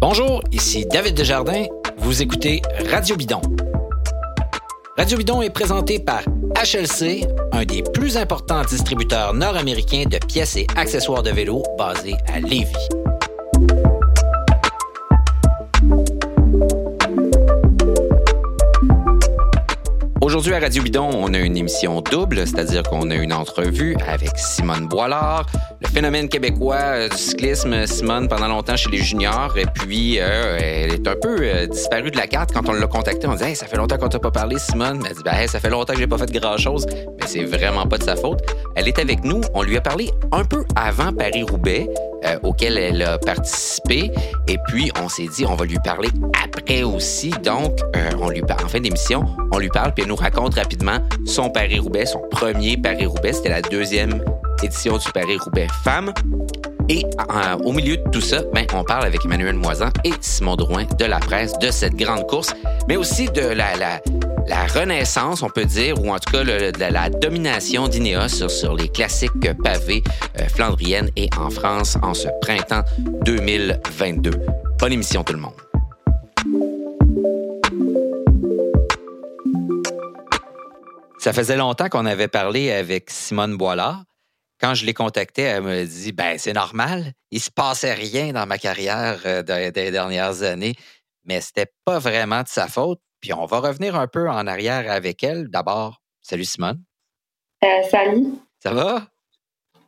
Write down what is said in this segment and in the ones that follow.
Bonjour, ici David Desjardins. Vous écoutez Radio Bidon. Radio Bidon est présenté par HLC, un des plus importants distributeurs nord-américains de pièces et accessoires de vélo basé à Lévis. Aujourd'hui à Radio Bidon, on a une émission double, c'est-à-dire qu'on a une entrevue avec Simone Boilard, phénomène québécois euh, du cyclisme. Simone, pendant longtemps chez les juniors, et puis euh, elle est un peu euh, disparue de la carte. Quand on l'a contactée, on dit ça fait longtemps qu'on t'a pas parlé, Simone. Elle dit ben, ça fait longtemps que j'ai pas fait grand-chose, mais c'est vraiment pas de sa faute. Elle est avec nous. On lui a parlé un peu avant Paris-Roubaix. auquel elle a participé. Et puis, on s'est dit, on va lui parler après aussi. Donc, on lui en fin d'émission, on lui parle, puis elle nous raconte rapidement son Paris-Roubaix, son premier Paris-Roubaix. C'était la deuxième édition du Paris-Roubaix Femmes. Et au milieu de tout ça, ben, on parle avec Emmanuel Moisan et Simon Drouin de la presse de cette grande course, mais aussi de la, la, renaissance, on peut dire, ou en tout cas de la domination d'Ineos sur, les classiques pavés euh, flandriennes et en France en ce printemps 2022. Bonne émission tout le monde. Ça faisait longtemps qu'on avait parlé avec Simone Boilard. Quand je l'ai contactée, elle me dit ben c'est normal, il se passait rien dans ma carrière euh, des, dernières années, mais c'était pas vraiment de sa faute. Puis on va revenir un peu en arrière avec elle. D'abord, salut Simone. Euh, salut. Ça va?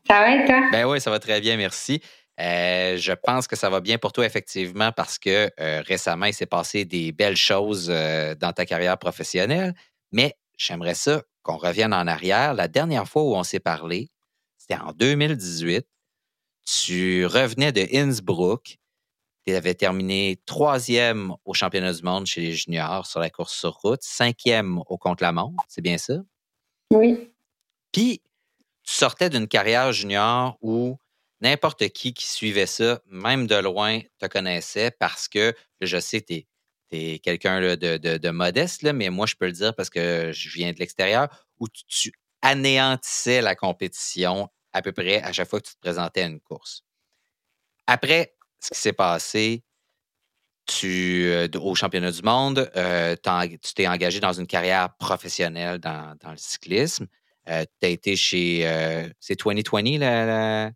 Ça va et toi? Ben oui, ça va très bien, merci. Euh, je pense que ça va bien pour toi, effectivement, parce que récemment, il s'est passé des belles choses dans ta carrière professionnelle. Mais j'aimerais ça qu'on revienne en arrière. La dernière fois où on s'est parlé, c'était en 2018. Tu revenais de Innsbruck. Tu avais terminé troisième au championnat du monde chez les juniors sur la course sur route, cinquième au contre-la-montre, c'est bien ça? Oui. Puis, tu sortais d'une carrière junior où n'importe qui qui suivait ça, même de loin, te connaissait parce que je sais, tu es tu quelqu'un de, modeste, là, mais moi, je peux le dire parce que je viens de l'extérieur, où tu, anéantissais la compétition à peu près à chaque fois que tu te présentais à une course. Après ce qui s'est passé tu, euh, au championnat du monde, euh, tu t'es engagé dans une carrière professionnelle dans, le cyclisme. Euh, tu as été chez. c'est 2020, la,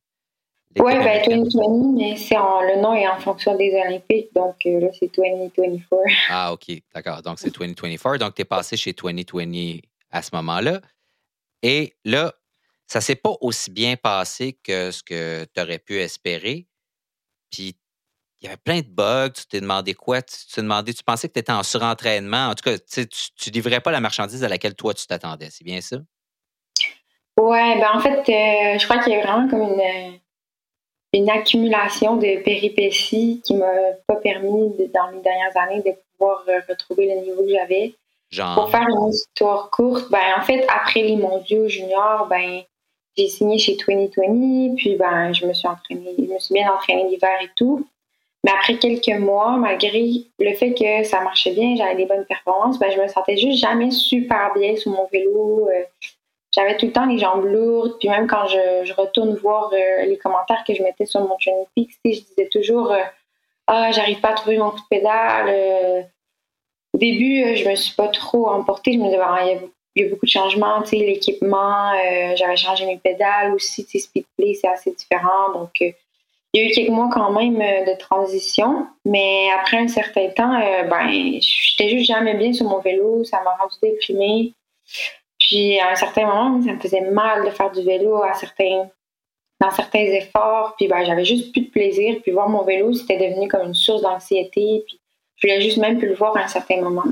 oui, ben 2020, mais c'est le nom est en fonction des Olympiques, donc euh, là, c'est 2024. Ah, OK, d'accord. Donc, c'est 2024. Donc, tu es passé chez 2020 à ce moment-là. Et là, ça s'est pas aussi bien passé que ce que tu aurais pu espérer. Puis, il y avait plein de bugs. Tu t'es demandé quoi? Tu t'es demandé, tu pensais que tu étais en surentraînement. En tout cas, tu ne livrais pas la marchandise à laquelle toi, tu t'attendais. C'est bien ça? Ouais, ben en fait, euh, je crois qu'il y a vraiment comme une une accumulation de péripéties qui m'a pas permis, dans les dernières années, de pouvoir euh, retrouver le niveau que j'avais. Pour faire une histoire courte, ben, en fait, après les mondiaux juniors, ben, j'ai signé chez 2020, puis ben, je me suis entraînée, je me suis bien entraînée l'hiver et tout. Mais après quelques mois, malgré le fait que ça marchait bien, j'avais des bonnes performances, ben, je me sentais juste jamais super bien sur mon vélo. Euh, j'avais tout le temps les jambes lourdes. Puis même quand je, retourne voir euh, les commentaires que je mettais sur mon Training Peaks, je disais toujours euh, Ah, j'arrive pas à trouver mon coup de pédale. Au début, je me suis pas trop emportée. Je me disais, ah, il y, a beaucoup de changements, tu sais, l'équipement. J'avais changé mes pédales aussi. Tu sais, Speedplay, c'est assez différent. Donc, il y a eu quelques mois quand même de transition. Mais après un certain temps, ben, j'étais juste jamais bien sur mon vélo. Ça m'a rendu déprimée. Puis à un certain moment, ça me faisait mal de faire du vélo à certains, dans certains efforts. Puis ben, j'avais juste plus de plaisir. Puis voir mon vélo, c'était devenu comme une source d'anxiété. Puis je voulais juste même plus le voir à un certain moment.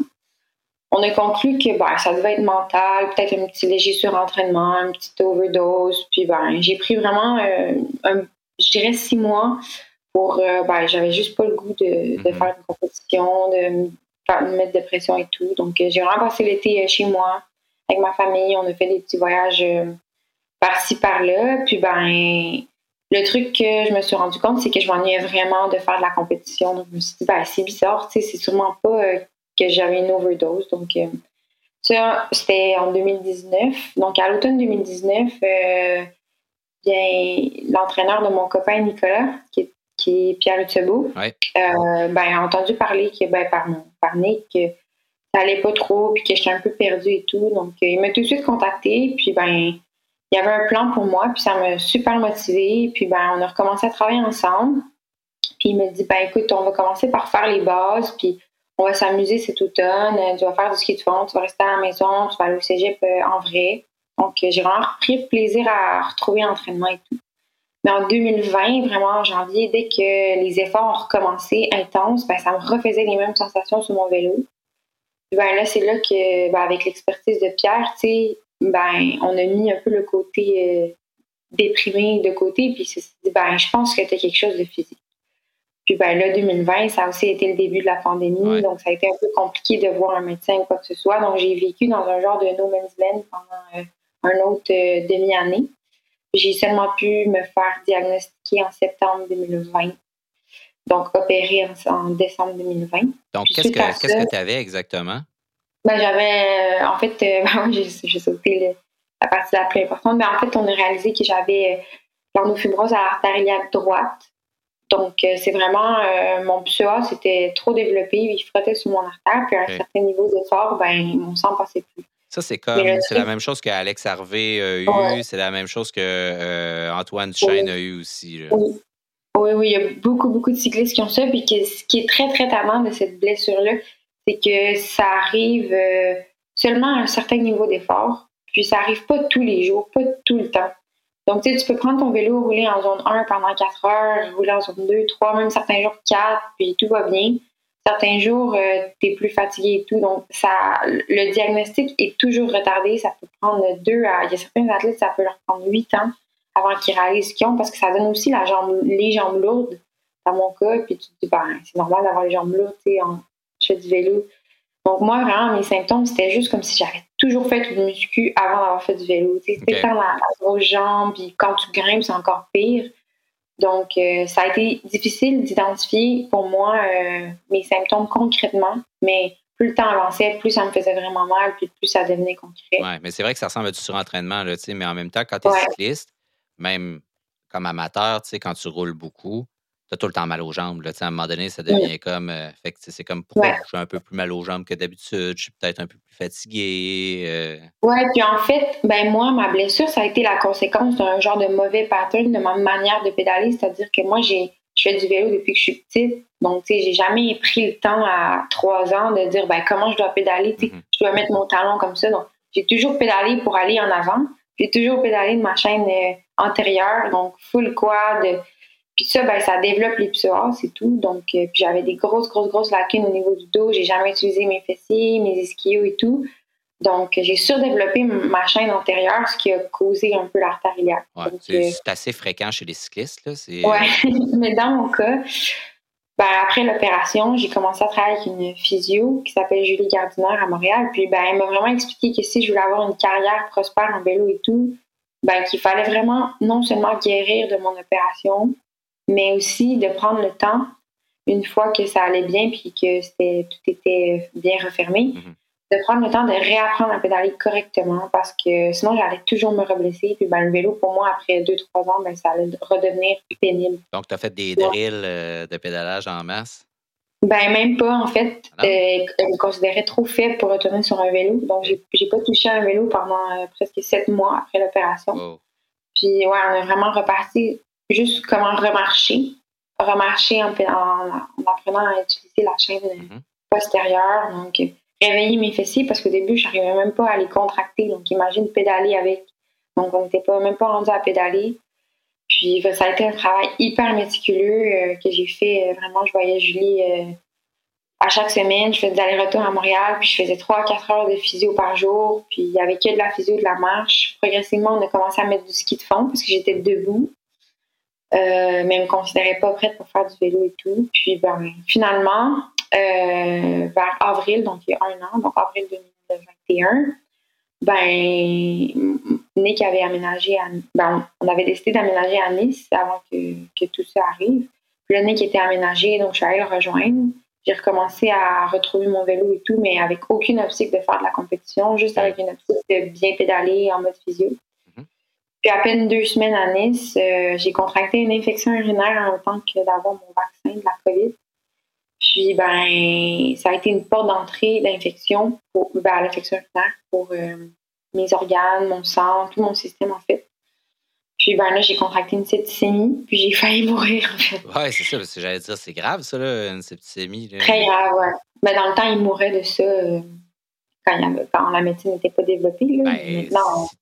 On a conclu que ben, ça devait être mental, peut-être un petit léger surentraînement, une petite overdose. Puis ben, j'ai pris vraiment, euh, je dirais, six mois pour. Euh, ben, j'avais juste pas le goût de, mm-hmm. faire une compétition, de me mettre de pression et tout. Donc j'ai vraiment passé l'été chez moi avec ma famille. On a fait des petits voyages euh, par-ci, par-là. Puis, ben, le truc que je me suis rendu compte, c'est que je m'ennuyais vraiment de faire de la compétition. Donc, je me suis dit, ben, c'est bizarre, tu sais, c'est sûrement pas euh, que j'avais une overdose. Donc, euh, ça, c'était en 2019. Donc, à l'automne 2019, bien, l'entraîneur de mon copain Nicolas, qui, qui est Pierre Utsebo, Ouais. euh, ben, a entendu parler que, ben, par, par Nick que ça allait pas trop, puis que j'étais un peu perdue et tout. Donc, euh, il m'a tout de suite contacté, puis ben, il y avait un plan pour moi, puis ça m'a super motivée. Puis ben, on a recommencé à travailler ensemble. Puis il m'a dit, ben écoute, on va commencer par faire les bases, puis on va s'amuser cet automne. Euh, Tu vas faire du ski de fond, tu vas rester à la maison, tu vas aller au cégep euh, en vrai. Donc, euh, j'ai vraiment pris plaisir à retrouver l'entraînement et tout. Mais en 2020, vraiment en janvier, dès que les efforts ont recommencé intenses, ben, ça me refaisait les mêmes sensations sur mon vélo. Ben là, c'est là que, ben, avec l'expertise de Pierre, ben, on a mis un peu le côté déprimé de côté, puis dit, ben, je pense que as quelque chose de physique. Puis ben là, 2020, ça a aussi été le début de la pandémie, Ouais. donc ça a été un peu compliqué de voir un médecin ou quoi que ce soit. Donc j'ai vécu dans un genre de no man's land pendant euh, un autre euh, demi-année. J'ai seulement pu me faire diagnostiquer en septembre 2020, donc opérer en, en décembre 2020. Donc, qu'est-ce que ça- que tu avais exactement? Ben, j'avais, euh, en fait, euh, ben j'ai sauté le- la partie la plus importante, mais en fait, on a réalisé que j'avais l'ornofibrose à l'artère iliaque droite. Donc, euh, c'est vraiment, euh, mon psoas c'était trop développé, il frottait sur mon artère, puis à un certain niveau d'effort, ben, mon sang passait plus. Ça, c'est comme, c'est la même chose qu'Alex Harvey a eu, Ouais. c'est la même chose que euh, Antoine a eu aussi. là. Oui. Oui, oui, il y a beaucoup, beaucoup de cyclistes qui ont ça. Puis que ce qui est très, très tardant de cette blessure-là, c'est que ça arrive euh, seulement à un certain niveau d'effort. Puis ça arrive pas tous les jours, pas tout le temps. Donc, tu sais, tu peux prendre ton vélo, rouler en zone 1 pendant 4 heures, rouler en zone 2, 3, même certains jours 4, puis tout va bien. Certains jours, tu es plus fatigué et tout. Donc, ça, le diagnostic est toujours retardé. Ça peut prendre 2 à. Il y a certains athlètes, ça peut leur prendre 8 ans avant qu'ils réalisent ce qu'ils ont parce que ça donne aussi la jambe, les jambes lourdes, dans mon cas. Puis tu te dis, ben, c'est normal d'avoir les jambes lourdes, tu sais, en, je fais du vélo. Donc, moi, vraiment, mes symptômes, c'était juste comme si j'avais toujours fait du muscu avant d'avoir fait du vélo. Tu sais, C'était Ok. dans la, la grosse jambe, puis quand tu grimpes, c'est encore pire. Donc, euh, ça a été difficile d'identifier pour moi euh, mes symptômes concrètement, mais plus le temps avançait, plus ça me faisait vraiment mal, puis plus ça devenait concret. Ouais, mais c'est vrai que ça ressemble à du surentraînement, là, tu sais, mais en même temps, quand tu es Ouais. cycliste, même comme amateur, tu sais, quand tu roules beaucoup, as tout le temps mal aux jambes. Là, à un moment donné, ça devient comme. euh, fait que c'est comme pourquoi Ouais. j'ai un peu plus mal aux jambes que d'habitude, je suis peut-être un peu plus fatigué. euh, Ouais, puis en fait, ben moi, ma blessure, ça a été la conséquence d'un genre de mauvais pattern de ma manière de pédaler. C'est-à-dire que moi, j'ai je fais du vélo depuis que je suis petite. Donc, tu sais, j'ai jamais pris le temps à trois ans de dire, ben, comment je dois pédaler. Tu sais, Mhm. je dois mettre mon talon comme ça. Donc, j'ai toujours pédalé pour aller en avant. J'ai toujours pédalé de ma chaîne euh, antérieure, donc full quad. Puis ça, ben, ça développe les psoas, c'est tout. Donc, euh, puis j'avais des grosses, grosses, grosses lacunes au niveau du dos. J'ai jamais utilisé mes fessiers, mes ischios et tout. Donc, j'ai surdéveloppé ma chaîne antérieure, ce qui a causé un peu l'artère iliaque. ouais, Donc, c'est euh, c'est assez fréquent chez les cyclistes. Là, Ouais, mais dans mon cas, ben, après l'opération, j'ai commencé à travailler avec une physio qui s'appelle Julie Gardiner à Montréal. Puis ben, elle m'a vraiment expliqué que si je voulais avoir une carrière prospère en vélo et tout, ben, qu'il fallait vraiment non seulement guérir de mon opération, mais aussi de prendre le temps, une fois que ça allait bien puis que tout était bien refermé, Mhm. de prendre le temps de réapprendre à pédaler correctement parce que sinon j'allais toujours me reblesser. Puis ben, le vélo, pour moi, après 2-3 ans, ben, ça allait redevenir pénible. Donc, tu as fait des drills euh, de pédalage en masse? Ben, même pas, en fait. Ah non? Euh, me considérait trop faible pour retourner sur un vélo. Donc, j'ai pas touché à un vélo pendant euh, presque sept mois après l'opération. Puis, ouais, on a vraiment reparti juste comment remarcher. Remarcher en, en, en apprenant à utiliser la chaîne euh, Mhm. postérieure. Donc, réveiller mes fessiers parce qu'au début, j'arrivais même pas à les contracter. Donc, imagine pédaler avec. Donc, on n'était pas, même pas rendu à pédaler. Puis, ben, ça a été un travail hyper méticuleux euh, que j'ai fait. Euh, vraiment, je voyais Julie euh, à chaque semaine. Je faisais des allers-retours à Montréal. Puis, je faisais 3 à 4 heures de physio par jour. Puis, il y avait que de la physio, de la marche. Progressivement, on a commencé à mettre du ski de fond parce que j'étais debout. Euh, mais elle me considérait pas prête pour faire du vélo et tout. Puis, ben, finalement, euh, vers avril, donc il y a un an, donc avril 2021, ben, Nick avait aménagé à, ben, on avait décidé d'aménager à Nice avant que, que tout ça arrive. Puis là, Nick était aménagé, donc je suis allée le rejoindre. J'ai recommencé à retrouver mon vélo et tout, mais avec aucune optique de faire de la compétition, juste avec une optique de bien pédaler en mode physio. Puis à peine deux semaines à Nice, euh, j'ai contracté une infection urinaire en tant que d'avoir mon vaccin de la COVID. Puis ben ça a été une porte d'entrée d'infection pour ben, l'infection urinaire pour euh, mes organes, mon sang, tout mon système en fait. Puis ben là, j'ai contracté une septicémie, puis j'ai failli mourir en fait. Ouais, c'est ça, parce que j'allais dire, c'est grave ça, là, une septicémie. Très grave, ouais. Mais dans le temps, il mourait de ça euh, quand, la médecine n'était pas développée. Là.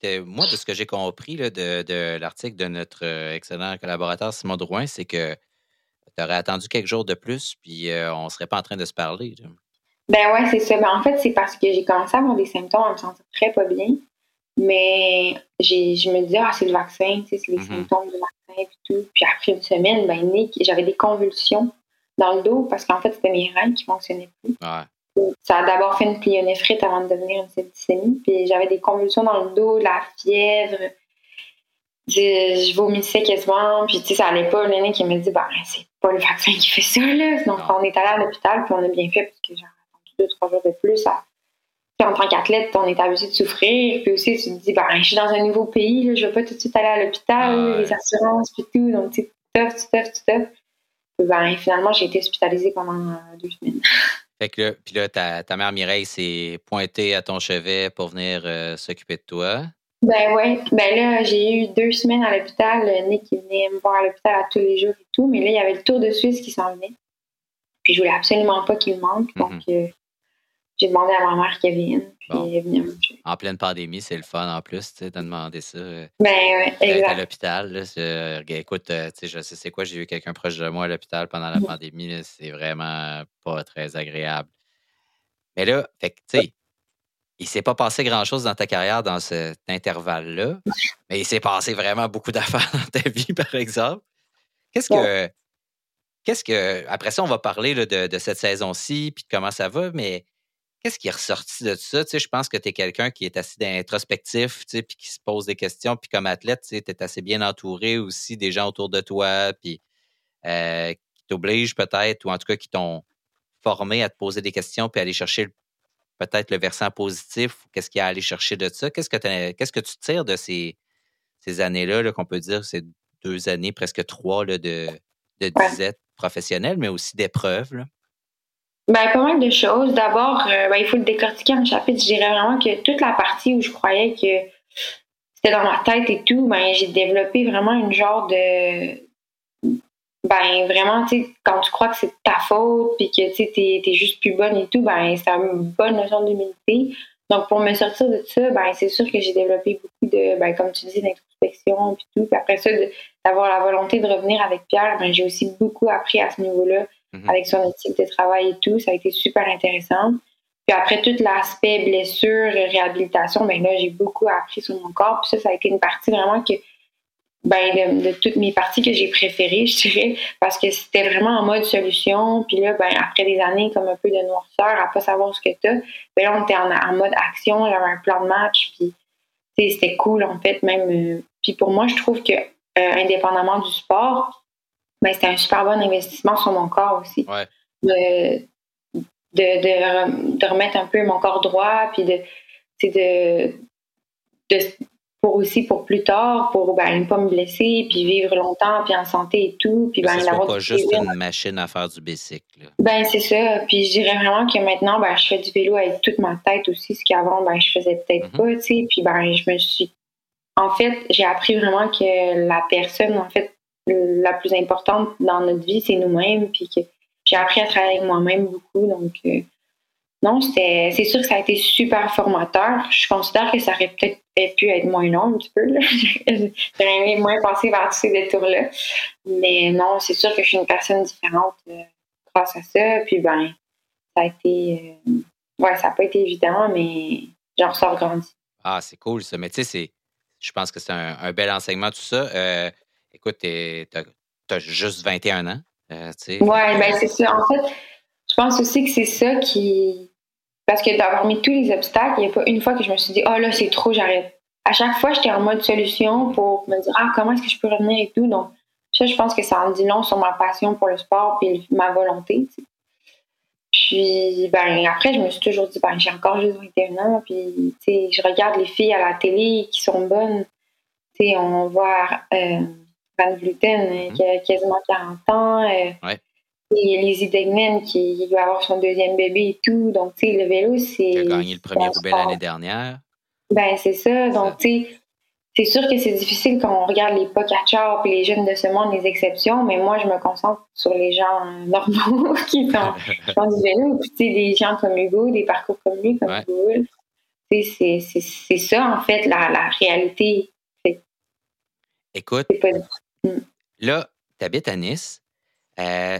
Ben, moi, de ce que j'ai compris là, de, de l'article de notre euh, excellent collaborateur Simon Drouin, c'est que tu aurais attendu quelques jours de plus, puis euh, on ne serait pas en train de se parler. Ben ouais, c'est ça. Ben, en fait, c'est parce que j'ai commencé à avoir des symptômes, à me sentir très pas bien. Mais je me disais, ah, c'est le vaccin, c'est les mm-hmm. symptômes du vaccin et tout. Puis après une semaine, ben, j'avais des convulsions dans le dos parce qu'en fait, c'était mes reins qui fonctionnaient plus. Ça a d'abord fait une plyonéphrite avant de devenir une septicémie. Puis j'avais des convulsions dans le dos, la fièvre. Je, vomissais quasiment. Puis tu sais, ça allait pas. L'aîné qui me dit, ben, c'est pas le vaccin qui fait ça, là. Donc on est allé à l'hôpital, puis on a bien fait parce que j'ai attendu deux, trois jours de plus. en tant qu'athlète, on est habitué de souffrir. Puis aussi, tu te dis, ben, je suis dans un nouveau pays, là, je vais pas tout de suite aller à l'hôpital, les assurances, puis tout. Donc, tu sais, tough, tough, tough. Ben, finalement, j'ai été hospitalisée pendant euh, deux semaines. Fait que puis là, ta, ta, mère Mireille s'est pointée à ton chevet pour venir euh, s'occuper de toi. Ben oui. Ben là, j'ai eu deux semaines à l'hôpital. Nick qui venait me voir à l'hôpital à tous les jours et tout. Mais là, il y avait le Tour de Suisse qui s'en venait. Puis je voulais absolument pas qu'il manque. Donc, mhm. euh, j'ai demandé à ma mère qu'elle vienne. En pleine pandémie, c'est le fun en plus, tu sais, de demander ça. Euh, ben, ouais, à l'hôpital. Écoute, euh, tu sais, je sais c'est quoi, j'ai eu quelqu'un proche de moi à l'hôpital pendant la pandémie. C'est vraiment pas très agréable. Mais là, fait tu sais, il s'est pas passé grand-chose dans ta carrière dans cet intervalle-là, mais il s'est passé vraiment beaucoup d'affaires dans ta vie, par exemple. Qu'est-ce que. Qu'est-ce que. Après ça, on va parler de, de, cette saison-ci, puis de comment ça va, mais Qu'est-ce qui est ressorti de ça? Tu sais, je pense que tu es quelqu'un qui est assez introspectif, tu sais, puis qui se pose des questions. Puis comme athlète, tu es assez bien entouré aussi des gens autour de toi, puis euh, qui t'obligent peut-être, ou en tout cas qui t'ont formé à te poser des questions, puis aller chercher peut-être le versant positif. Qu'est-ce qu'il y a à aller chercher de ça? Qu'est-ce que, qu'est-ce que tu tires de ces, ces années-là, -là, qu'on peut dire, ces deux années, presque trois là, de, de disette professionnelle, mais aussi d'épreuves? Ben, pas mal de choses. D'abord, euh, ben, il faut le décortiquer en chapitre. Je dirais vraiment que toute la partie où je croyais que c'était dans ma tête et tout, ben, j'ai développé vraiment une genre de. Ben, vraiment, tu sais, quand tu crois que c'est ta faute, puis que tu es, es, juste plus bonne et tout, ben, c'est une bonne notion d'humilité. Donc, pour me sortir de ça, ben, c'est sûr que j'ai développé beaucoup de, ben, comme tu dis, d'introspection, puis tout. Puis après ça, d'avoir la volonté de revenir avec Pierre, ben, j'ai aussi beaucoup appris à ce niveau-là Mhm. avec son éthique de travail et tout. Ça a été super intéressant. Puis après tout l'aspect blessure, réhabilitation, ben là, j'ai beaucoup appris sur mon corps. Puis ça, ça a été une partie vraiment que, ben, de, toutes mes parties que j'ai préférées, je dirais, parce que c'était vraiment en mode solution. Puis là, ben, après des années comme un peu de noirceur, à pas savoir ce que t'as, ben là, on était en, mode action, j'avais un plan de match, puis c'était cool, en fait, même. Euh, puis pour moi, je trouve que, euh, indépendamment du sport, ben, c'était un super bon investissement sur mon corps aussi. De, de, de, remettre un peu mon corps droit, puis de, de, de, pour aussi pour plus tard, pour ben, ne pas me blesser, puis vivre longtemps, puis en santé et tout. Puis ben, c'est pas juste une machine à faire du bicycle. Ben, c'est ça. Puis je dirais vraiment que maintenant, ben, je fais du vélo avec toute ma tête aussi, ce qu'avant, ben, je faisais peut-être mm-hmm. pas, tu sais. Puis ben, je me suis... En fait, j'ai appris vraiment que la personne, en fait, la plus importante dans notre vie, c'est nous-mêmes. Puis que j'ai appris à travailler avec moi-même beaucoup. Donc, euh, non, c'est sûr que ça a été super formateur. Je considère que ça aurait peut-être pu être moins long un petit peu. J'aurais aimé moins passer par tous ces détours-là. Mais non, c'est sûr que je suis une personne différente euh, grâce à ça. Puis, ben, ça a été. Euh, ouais, ça n'a pas été évident, mais j'en ressors grandi. Ah, c'est cool ça. Mais tu sais, je pense que c'est un, bel enseignement, tout ça écoute, tu as, juste 21 ans. Euh, oui, ben c'est ça. En fait, je pense aussi que c'est ça qui. Parce que d'avoir mis tous les obstacles, il n'y a pas une fois que je me suis dit, oh là, c'est trop, j'arrête. À chaque fois, j'étais en mode solution pour me dire, ah, comment est-ce que je peux revenir et tout. Donc, ça, je pense que ça en dit long sur ma passion pour le sport et ma volonté. Puis, ben, après, je me suis toujours dit, ben, j'ai encore juste 21 ans. Puis, tu sais, je regarde les filles à la télé qui sont bonnes on voit Van Vluten mm-hmm. qui a quasiment 40 ans. Ouais. Et Lizzie Degnan qui va avoir son deuxième bébé et tout. Donc, tu sais, le vélo, c'est. A gagné le premier roubaix l'année dernière. Ben, c'est ça. Donc, tu sais, c'est sûr que c'est difficile quand on regarde les Pogacar et les jeunes de ce monde, les exceptions, mais moi, je me concentre sur les gens normaux qui font, du vélo. Puis, tu sais, des gens comme Hugo, des parcours comme lui, comme Hugo. Tu sais, c'est ça, en fait, la, la réalité. Écoute, mm. là, tu habites à Nice. Euh,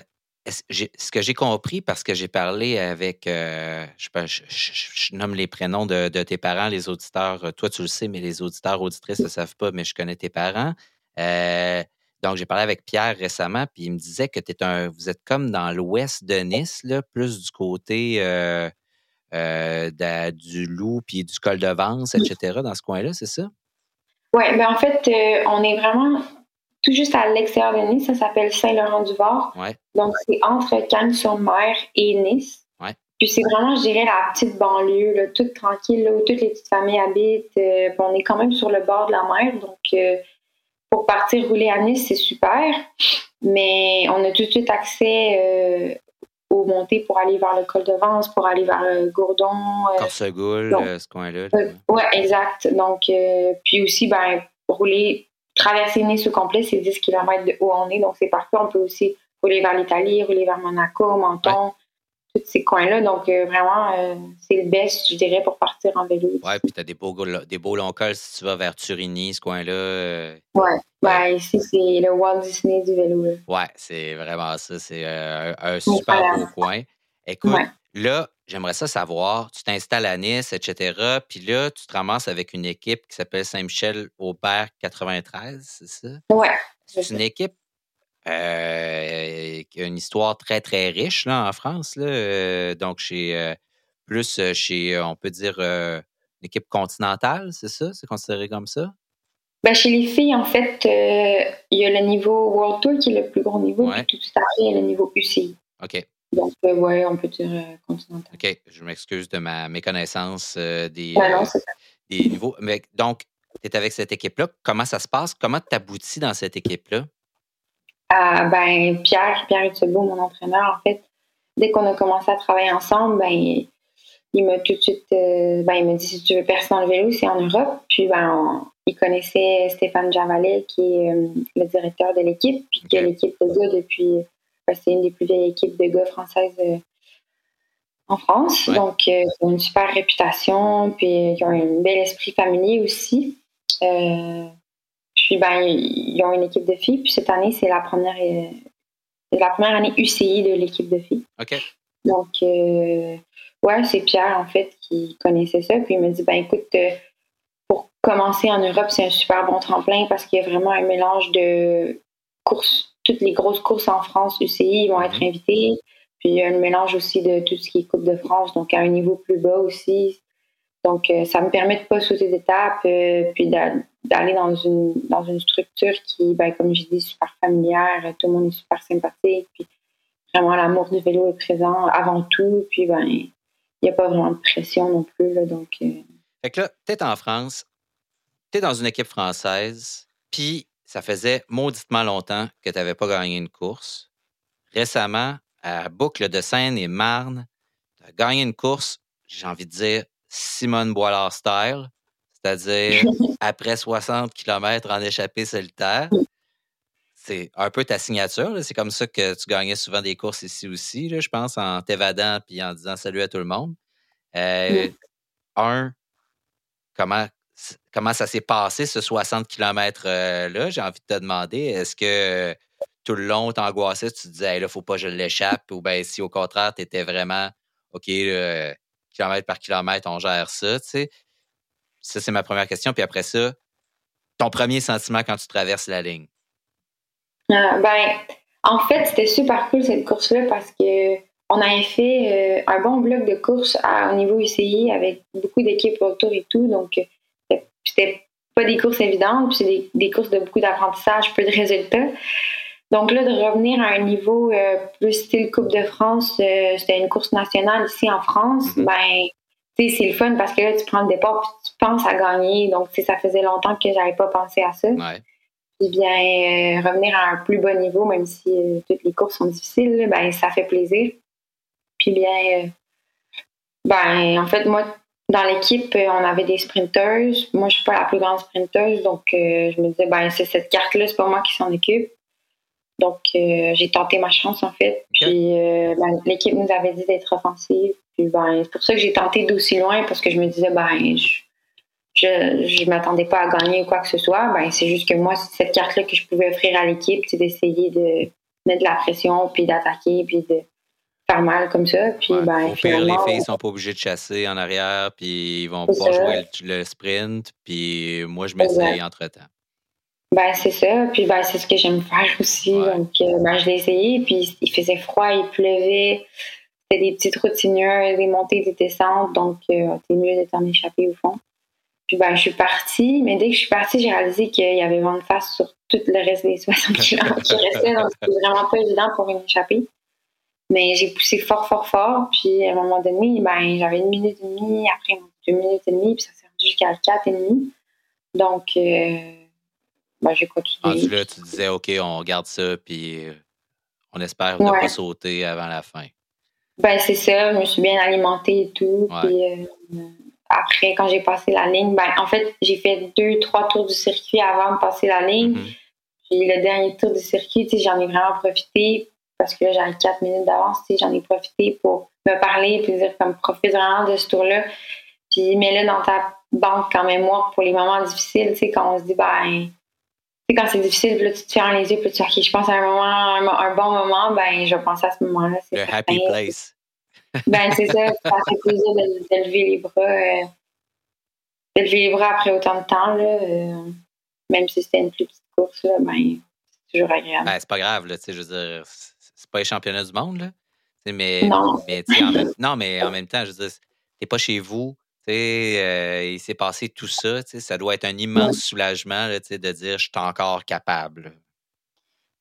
ce que j'ai compris, parce que j'ai parlé avec, euh, je, nomme les prénoms de, tes parents, les auditeurs, euh, toi tu le sais, mais les auditeurs, auditrices ne le savent pas, mais je connais tes parents. Euh, donc, j'ai parlé avec Pierre récemment, puis il me disait que es un, vous êtes comme dans l'ouest de Nice, là, plus du côté du Loup, puis du col de Vence, etc., dans ce coin-là, c'est ça? Oui, mais ben, en fait, on est vraiment tout juste à l'extérieur de Nice. Ça s'appelle Saint-Laurent-du-Var. Donc, c'est entre Cannes-sur-Mer et Nice. Puis c'est vraiment, je dirais, la petite banlieue, toute tranquille, où toutes les petites familles habitent. Euh, on est quand même sur le bord de la mer. Donc, euh, pour partir rouler à Nice, c'est super. Mais on a tout de suite accès euh, aux montées pour aller vers le col de Vence, pour aller vers Gourdon. Corsegoul, ce coin-là. oui, exact. Donc, puis aussi, ben, rouler traverser Nice au complet, c'est 10 km de où on est, donc c'est parfait. On peut aussi rouler vers l'Italie, rouler vers Monaco, Menton, tous ces coins-là. Donc, euh, vraiment, euh, c'est le best, je dirais, pour partir en vélo. Oui, puis tu as des beaux, des beaux longs cols si tu vas vers Turini, ce coin-là. Euh, oui, ben, ici, c'est le Walt Disney du vélo. Oui, c'est vraiment ça. C'est un super beau coin. Écoute, là, j'aimerais ça savoir, tu t'installes à Nice, etc. Puis là, tu te ramasses avec une équipe qui s'appelle Saint-Michel-Aubert 93, c'est ça? Oui. C'est une équipe euh, qui a une histoire très, très riche là, en France. Là. Euh, donc, chez euh, plus chez, on peut dire, une équipe continentale, c'est ça? C'est considéré comme ça? Ben, chez les filles, en fait, il y a le niveau World Tour qui est le plus gros niveau, puis tout à fait, il y a le niveau UCI. OK. Donc, euh, oui, on peut dire euh, continental. OK, je m'excuse de ma méconnaissance euh, des, ben des niveaux. Mais, donc, tu es avec cette équipe-là. Comment ça se passe? Comment tu aboutis dans cette équipe-là? Ah, ben, Pierre, Pierre Utebo, mon entraîneur, en fait, dès qu'on a commencé à travailler ensemble, ben, il m'a tout de suite ben, il m'a dit si tu veux percer dans le vélo, c'est en Europe. Puis ben, il connaissait Stéphane Javalet, qui est le directeur de l'équipe, puis qui a l'équipe de depuis c'est une des plus vieilles équipes de gars françaises euh, en France. Donc, euh, ils ont une super réputation, puis ils ont un bel esprit familier aussi. Euh, puis, ben, ils ont une équipe de filles. Puis cette année, c'est la première, la première année UCI de l'équipe de filles. OK. Donc, ouais, c'est Pierre, en fait, qui connaissait ça. Puis il me dit, ben écoute, pour commencer en Europe, c'est un super bon tremplin parce qu'il y a vraiment un mélange de courses toutes les grosses courses en France UCI vont être mhm. invitées. Puis il y a un mélange aussi de tout ce qui est Coupe de France, donc à un niveau plus bas aussi. Donc euh, ça me permet de pas sauter d'étape, euh, puis d'aller dans une, dans une structure qui, ben, comme je dis, super familière. Tout le monde est super sympathique. Puis vraiment, l'amour du vélo est présent avant tout. Puis ben, il n'y a pas vraiment de pression non plus. Là, donc, euh. Fait que là, tu es en France, tu es dans une équipe française, puis ça faisait mauditement longtemps que tu n'avais pas gagné une course. Récemment, à Boucle de Seine et Marne, tu as gagné une course, j'ai envie de dire Simone Boilard style, c'est-à-dire après 60 km en échappée solitaire. C'est un peu ta signature. C'est comme ça que tu gagnais souvent des courses ici aussi, je pense, en t'évadant et en disant salut à tout le monde. Euh, un, comment, comment ça s'est passé, ce 60 km-là. J'ai envie de te demander, est-ce que tout le long, t'angoissais, tu te disais, il là, faut pas que je l'échappe, ou bien si au contraire, tu étais vraiment, OK, kilomètre par kilomètre, on gère ça, tu sais? Ça, c'est ma première question. Puis après ça, ton premier sentiment quand tu traverses la ligne? Ah, ben, en fait, c'était super cool cette course-là parce que on avait fait euh, un bon bloc de course au niveau UCI avec beaucoup d'équipes autour et tout. Donc, c'était pas des courses évidentes, puis c'est des, courses de beaucoup d'apprentissage, peu de résultats. Donc là, de revenir à un niveau euh, plus style Coupe de France, euh, c'était une course nationale ici en France, mm-hmm. ben, tu sais, c'est le fun parce que là, tu prends le départ, puis pense à gagner. Donc, ça faisait longtemps que j'avais pas pensé à ça. Puis bien, euh, revenir à un plus bas niveau, même si euh, toutes les courses sont difficiles, ben, ça fait plaisir. Puis bien, ben, en fait, moi, dans l'équipe, on avait des sprinteuses. Moi, je suis pas la plus grande sprinteuse, donc je me disais, ben, c'est cette carte-là, c'est pas moi qui s'en occupe. Donc, j'ai tenté ma chance, en fait. Puis, ben, l'équipe nous avait dit d'être offensive. Puis, ben, c'est pour ça que j'ai tenté d'aussi loin, parce que je me disais, ben, je, je ne m'attendais pas à gagner ou quoi que ce soit. Ben, c'est juste que moi, c'est cette carte-là que je pouvais offrir à l'équipe, c'est d'essayer de mettre de la pression, puis d'attaquer, puis de faire mal comme ça. Puis, ben, les filles sont pas obligées de chasser en arrière, puis ils vont pas jouer le, sprint, puis moi, je m'essaye entre-temps. Ben, c'est ça. Puis, ben, c'est ce que j'aime faire aussi. Donc, euh, ben, je l'ai essayé, puis il faisait froid, il pleuvait. C'était des petites routinières, des montées, des descentes. Donc, euh, c'est mieux d'être en échappé au fond. Puis ben, je suis partie, mais dès que je suis partie, j'ai réalisé qu'il y avait vent de face sur tout le reste des 60 km qui restaient, donc c'était vraiment pas évident pour une échapper. Mais j'ai poussé fort, fort, fort, puis à un moment donné, ben, j'avais une minute et demie, après deux minutes et demie, puis ça s'est rendu jusqu'à quatre et demi. Donc, euh, ben, j'ai continué. là, tu disais, OK, on regarde ça, puis euh, on espère ne pas sauter avant la fin. Ben, c'est ça, je me suis bien alimentée et tout, puis... Euh, après, quand j'ai passé la ligne, ben, en fait, j'ai fait deux, trois tours du circuit avant de passer la ligne. Mhm. Puis le dernier tour du circuit, j'en ai vraiment profité parce que là, j'avais quatre minutes d'avance. J'en ai profité pour me parler puis dire comme profite vraiment de ce tour-là. Puis mets-le dans ta banque quand même moi pour les moments difficiles, tu sais, quand on se dit, ben, quand c'est difficile, puis là, tu te fermes les yeux, puis tu dis, OK, je pense à un moment, un, bon moment, ben, je pense à ce moment-là. Le happy place. Ben, c'est ça. Ça fait plaisir d'élever les bras. Euh, d'élever les bras après autant de temps, là. Euh, même si c'était une plus petite course, là, ben, c'est toujours agréable. Ben, c'est pas grave, là. Tu sais, je veux dire, c'est pas les championnats du monde, là. mais, non. Mais, en même, non, mais en même temps, je veux dire, t'es pas chez vous. Euh, il s'est passé tout ça. Ça doit être un immense soulagement là, de dire je suis encore capable.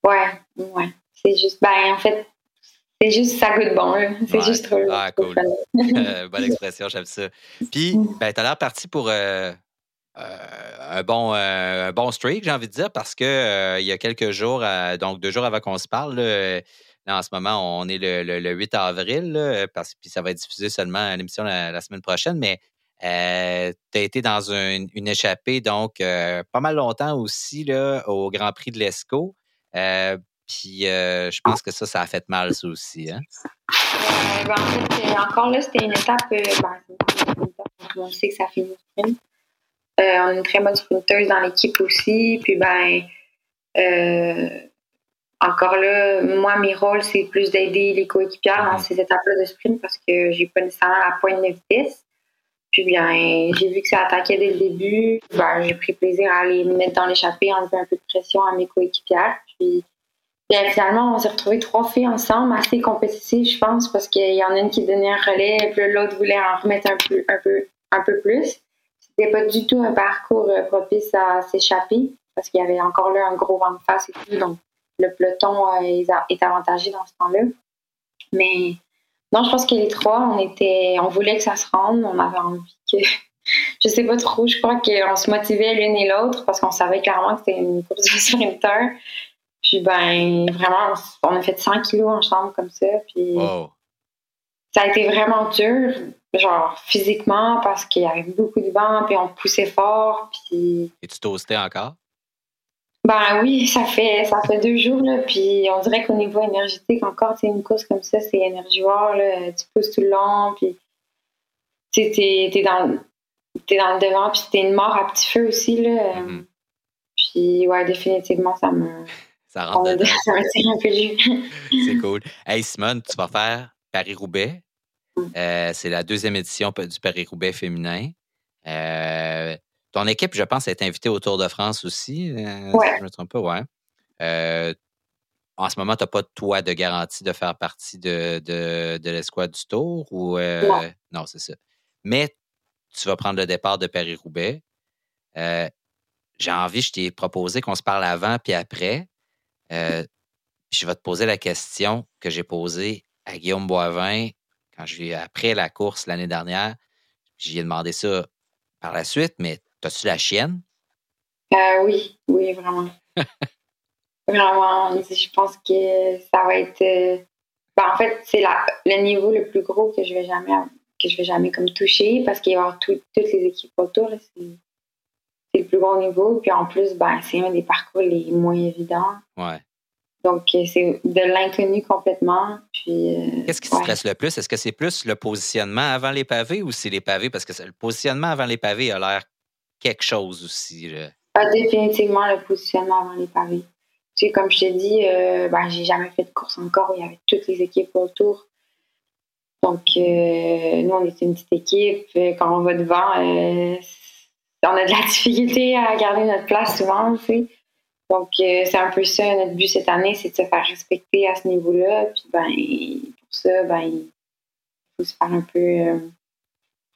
Ouais, ouais. C'est juste, ben, en fait, c'est juste, ça goûte bon. C'est juste trop. Ah, cool. Bonne expression, j'aime ça. Puis, mm. ben, tu as l'air parti pour euh, euh, un, bon, euh, un bon streak, j'ai envie de dire, parce que il y a quelques jours, donc deux jours avant qu'on se parle, là, en ce moment, on est le, le, 8 avril, parce, puis ça va être diffusé seulement à l'émission la, semaine prochaine, mais tu as été dans une, échappée, donc pas mal longtemps aussi là, au Grand Prix de l'ESCO. Puis euh, je pense que ça, ça a fait mal, ça aussi. Hein? Euh, ben, en fait, encore là, c'était une étape. Euh, ben, on sait que ça finit sprint. on a une très bonne sprinteuse dans l'équipe aussi. Puis, ben, encore là, moi, mes rôles, c'est plus d'aider les coéquipières dans ces étapes-là de sprint parce que j'ai pas nécessairement la pointe de vitesse. Puis bien, j'ai vu que ça attaquait dès le début. Ben, j'ai pris plaisir à aller me mettre dans l'échappée, enlever un peu de pression à mes coéquipières. Puis finalement, on s'est retrouvés trois filles ensemble, assez compétitives, je pense, parce qu'il y en a une qui donnait un relais, puis l'autre voulait en remettre un peu, un peu, un peu plus. C'était pas du tout un parcours euh, propice à s'échapper, parce qu'il y avait encore là un gros vent de face et tout, donc le peloton euh, est avantagé dans ce temps-là. Mais non, je pense que les trois, on était, on voulait que ça se rende, on avait envie que, je sais pas trop, je crois qu'on se motivait l'une et l'autre parce qu'on savait clairement que c'était une course de sprinter. Puis ben vraiment, on a fait 100 kilos en chambre comme ça. Puis ça a été vraiment dur, genre physiquement, parce qu'il y avait beaucoup de vent, puis on poussait fort. Puis... Et tu toastais encore? Ben oui, ça fait ça fait deux jours, là, puis on dirait qu'au niveau énergétique, encore, c'est une course comme ça, c'est énergivore, là, tu pousses tout le long, puis tu es, dans, dans le devant, puis t'es une mort à petit feu aussi, là. Mm-hmm. Puis ouais, définitivement, ça me... Ça rentre dedans. C'est cool. Hey, Simone, tu vas faire Paris-Roubaix. Mm. Euh, c'est la deuxième édition du Paris-Roubaix féminin. Euh, ton équipe, je pense, est invitée au Tour de France aussi. Euh, si je me trompe pas, ouais. en ce moment, tu n'as pas, toi, de garantie de faire partie de, de, l'escouade du Tour? Ou, non, non c'est ça. Mais tu vas prendre le départ de Paris-Roubaix. J'ai envie, je t'ai proposé qu'on se parle avant puis après. Euh, je vais te poser la question que j'ai posée à Guillaume Boivin quand je après la course l'année dernière. J'y ai demandé ça par la suite, mais as-tu la chienne? Euh, oui, oui, vraiment. vraiment, je pense que ça va être. Euh, ben, en fait, c'est le niveau le plus gros que je vais jamais que je vais jamais comme toucher parce qu'il y avoir toutes les équipes autour. C'est le plus gros niveau. Puis en plus, ben, c'est un des parcours les moins évidents. Ouais. Donc, euh, c'est de l'inconnu complètement. Puis, euh, Qu'est-ce qui te stresse le plus? Est-ce que c'est plus le positionnement avant les pavés ou c'est les pavés? Parce que le positionnement avant les pavés a l'air quelque chose aussi. Ah, définitivement le positionnement avant les pavés. Tu sais, comme je t'ai dit, euh, ben, j'ai jamais fait de course encore où il y avait toutes les équipes autour. Donc, nous, on est une petite équipe. Quand on va devant, on a de la difficulté à garder notre place souvent, tu sais. Donc, euh, c'est un peu ça, notre but cette année, c'est de se faire respecter à ce niveau-là. Puis, ben, pour ça, ben, il faut se faire un peu.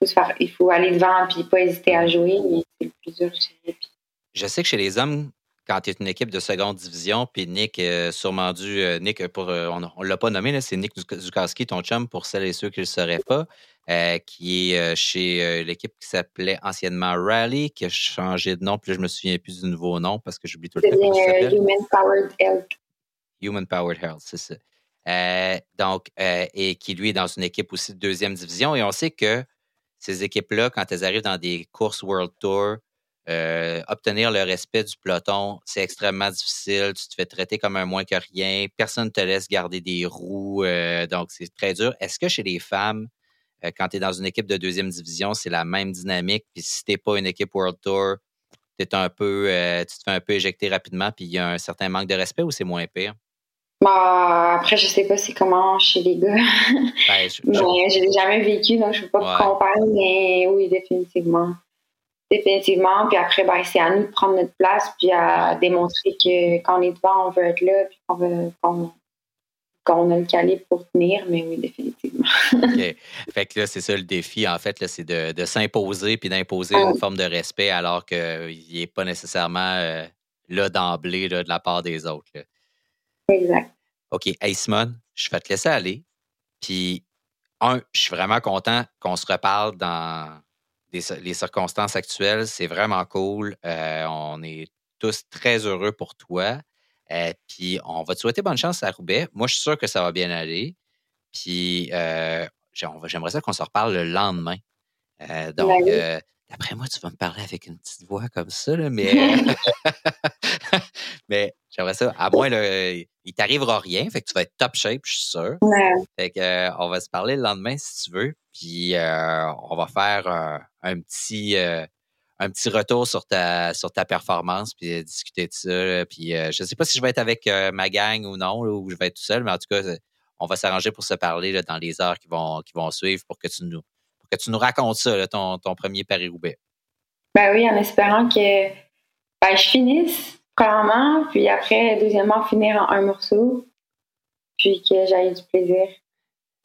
Euh, faut se faire, il faut aller devant puis pas hésiter à jouer, mais c'est le plus dur, je Je sais que chez les hommes, quand tu es une équipe de seconde division, puis Nick, euh, sûrement dû, Nick, pour, on ne l'a pas nommé, c'est Nick Zukarski, ton chum, pour celles et ceux qui ne le sauraient pas. Euh, qui est euh, chez euh, l'équipe qui s'appelait anciennement Rally, qui a changé de nom, puis là, je me souviens plus du nouveau nom parce que j'oublie tout le temps. Human Powered Health. Human Powered Health, c'est ça. donc, et qui lui est dans une équipe aussi de deuxième division. Et on sait que ces équipes-là, quand elles arrivent dans des courses World Tour, obtenir le respect du peloton, c'est extrêmement difficile. Tu te fais traiter comme un moins que rien. Personne ne te laisse garder des roues. donc, c'est très dur. Est-ce que chez les femmes, euh, quand tu es dans une équipe de deuxième division, c'est la même dynamique? Puis si tu pas une équipe World Tour, un peu, euh, tu te fais un peu éjecter rapidement, puis il y a un certain manque de respect ou c'est moins pire? Bah, après, je sais pas c'est comment chez les gars. Ben, je, je... l'ai jamais vécu, donc je ne peux pas comparer, mais oui, définitivement. Définitivement. Puis après, ben, c'est à nous de prendre notre place, puis à démontrer que quand on est devant, on veut être là, puis qu'on veut, quand on a le calibre pour tenir, mais oui, définitivement. OK. Fait que là, c'est ça le défi, en fait, c'est de, s'imposer puis d'imposer une forme de respect alors qu'il n'est pas nécessairement euh, là d'emblée de la part des autres. Exact. OK. Hey, Simone, je vais te laisser aller. Puis, un, je suis vraiment content qu'on se reparle dans les circonstances actuelles. C'est vraiment cool. Euh, on est tous très heureux pour toi. Euh, puis on va te souhaiter bonne chance à Roubaix. Moi, je suis sûr que ça va bien aller. Puis euh, j'aimerais ça qu'on se reparle le lendemain. Donc, d'après moi, tu vas me parler avec une petite voix comme ça, mais, mais j'aimerais ça. À moins, il t'arrivera rien, fait que tu vas être top shape, je suis sûr. Fait que, on va se parler le lendemain si tu veux. Puis on va faire un petit un petit retour sur ta, sur ta performance, puis euh, discuter de ça. Puis euh, je ne sais pas si je vais être avec euh, ma gang ou non, ou je vais être tout seul, mais en tout cas, on va s'arranger pour se parler dans les heures qui vont, qui vont suivre pour que tu nous, que tu nous racontes ça, ton, ton, premier Paris-Roubaix. Ben oui, en espérant que ben, je finisse, premièrement, puis après, deuxièmement, finir en un morceau, puis que j'aille du plaisir.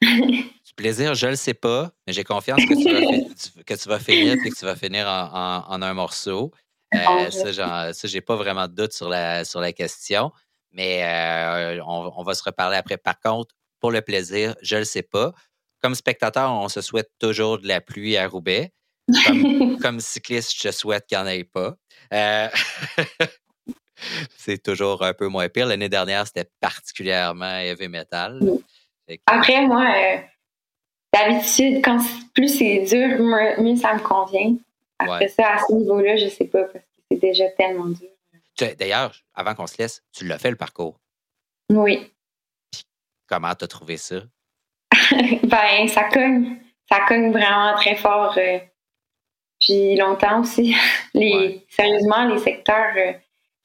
du plaisir, je ne le sais pas, mais j'ai confiance que tu, vas, que tu vas finir et que tu vas finir en, un morceau. Euh, ça, ça j'ai pas vraiment de doute sur la, sur la question, mais euh, on, va se reparler après. Par contre, pour le plaisir, je ne le sais pas. Comme spectateur, on se souhaite toujours de la pluie à Roubaix. Comme, cycliste, je souhaite qu'il n'y en ait pas. Euh, c'est toujours un peu moins pire. L'année dernière, c'était particulièrement heavy metal. Après, moi, euh, d'habitude, quand plus c'est dur, mieux, ça me convient. Après ça, à ce niveau-là, je sais pas, parce que c'est déjà tellement dur. D'ailleurs, avant qu'on se laisse, tu l'as fait le parcours? Oui. comment tu as trouvé ça? ben, ça cogne. Ça cogne vraiment très fort. Euh, puis longtemps aussi. Les, Sérieusement, les secteurs, euh,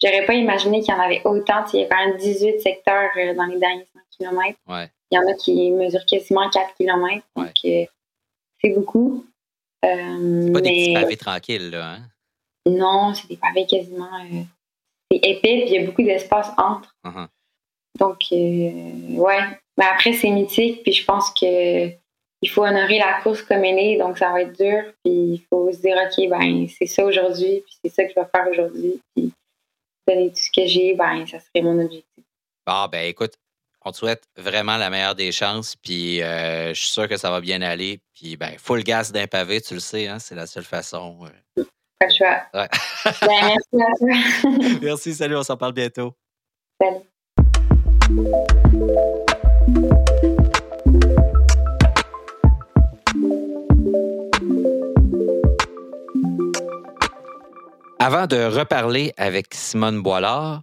j'aurais pas imaginé qu'il y en avait autant. Il y a quand même 18 secteurs dans les derniers 100 km. Ouais. Il y en a qui mesurent quasiment 4 km. Donc, euh, c'est beaucoup. Euh, c'est pas des petits pavés tranquilles, là. Hein? Non, c'est des pavés quasiment. Euh, c'est épais, puis il y a beaucoup d'espace entre. Uh-huh. Donc, ouais. Mais après, c'est mythique, puis je pense que il faut honorer la course comme elle est, donc ça va être dur. Puis il faut se dire, OK, ben c'est ça aujourd'hui, puis c'est ça que je vais faire aujourd'hui. Puis donner tout ce que j'ai, ben ça serait mon objectif. Ah, ben écoute, on te souhaite vraiment la meilleure des chances. Puis je suis sûr que ça va bien aller. Puis ben, full gas d'un pavé, tu le sais, hein, c'est la seule façon. Pas choix. Ouais. ben, merci à toi. merci, salut, on s'en parle bientôt. Salut. Avant de reparler avec Simone Boilard,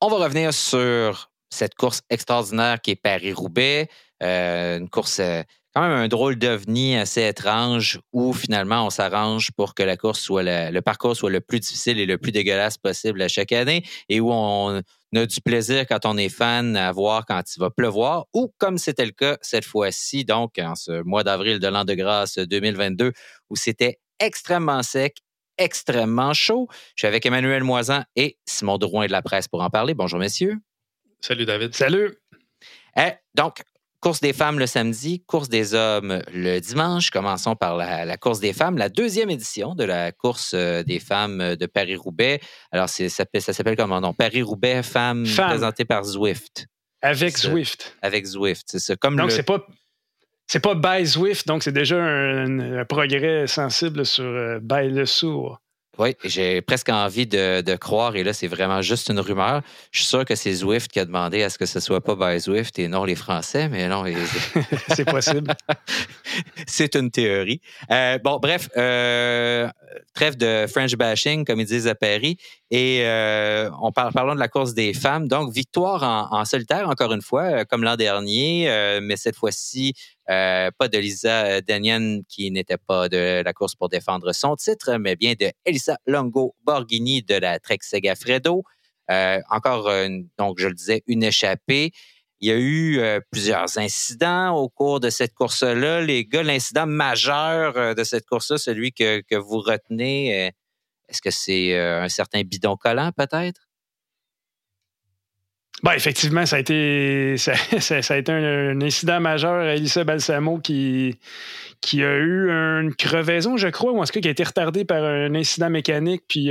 on va revenir sur cette course extraordinaire qui est Paris-Roubaix, euh, une course euh, quand même un drôle d'ovni assez étrange où finalement on s'arrange pour que la course soit le parcours soit le plus difficile et le plus dégueulasse possible à chaque année et où on a du plaisir quand on est fan à voir quand il va pleuvoir ou comme c'était le cas cette fois-ci, donc en ce mois d'avril de l'an de grâce 2022 où c'était extrêmement sec, extrêmement chaud. Je suis avec Emmanuel Moisan et Simon Drouin de la presse pour en parler. Bonjour, messieurs. Salut, David. Salut. Eh, donc, course des femmes le samedi, course des hommes le dimanche. Commençons par la, course des femmes, la deuxième édition de la course euh, des femmes de Paris-Roubaix. Alors, ça, ça s'appelle comment? Non, Paris-Roubaix, femmes Femme. présentée par Zwift. Avec Zwift. Avec Zwift, c'est ça. Comme Donc, c'est pas c'est pas by Zwift, donc c'est déjà un, progrès sensible sur euh, by le sourd. Oui, j'ai presque envie de, croire, et là, c'est vraiment juste une rumeur. Je suis sûr que c'est Zwift qui a demandé à ce que ce soit pas by Zwift et non les Français, mais non. c'est possible. c'est une théorie. Euh, bon, bref, euh, trêve de French bashing, comme ils disent à Paris, et euh, on parle, parlons de la course des femmes. Donc, victoire en, solitaire, encore une fois, comme l'an dernier, mais cette fois-ci, pas de Lisa Danian qui n'était pas de la course pour défendre son titre, mais bien de Elisa Longo Borghini de la Trek Segafredo. encore, donc, je le disais, une échappée. Il y a eu plusieurs incidents au cours de cette course-là. Les gars, l'incident majeur de cette course-là, celui que, vous retenez, est-ce que c'est euh, un certain bidon collant, peut-être? Ben, effectivement, ça a été, un, incident majeur. Elisa Balsamo qui, qui a eu une crevaison, je crois, ou en tout cas qui a été retardée par un incident mécanique, puis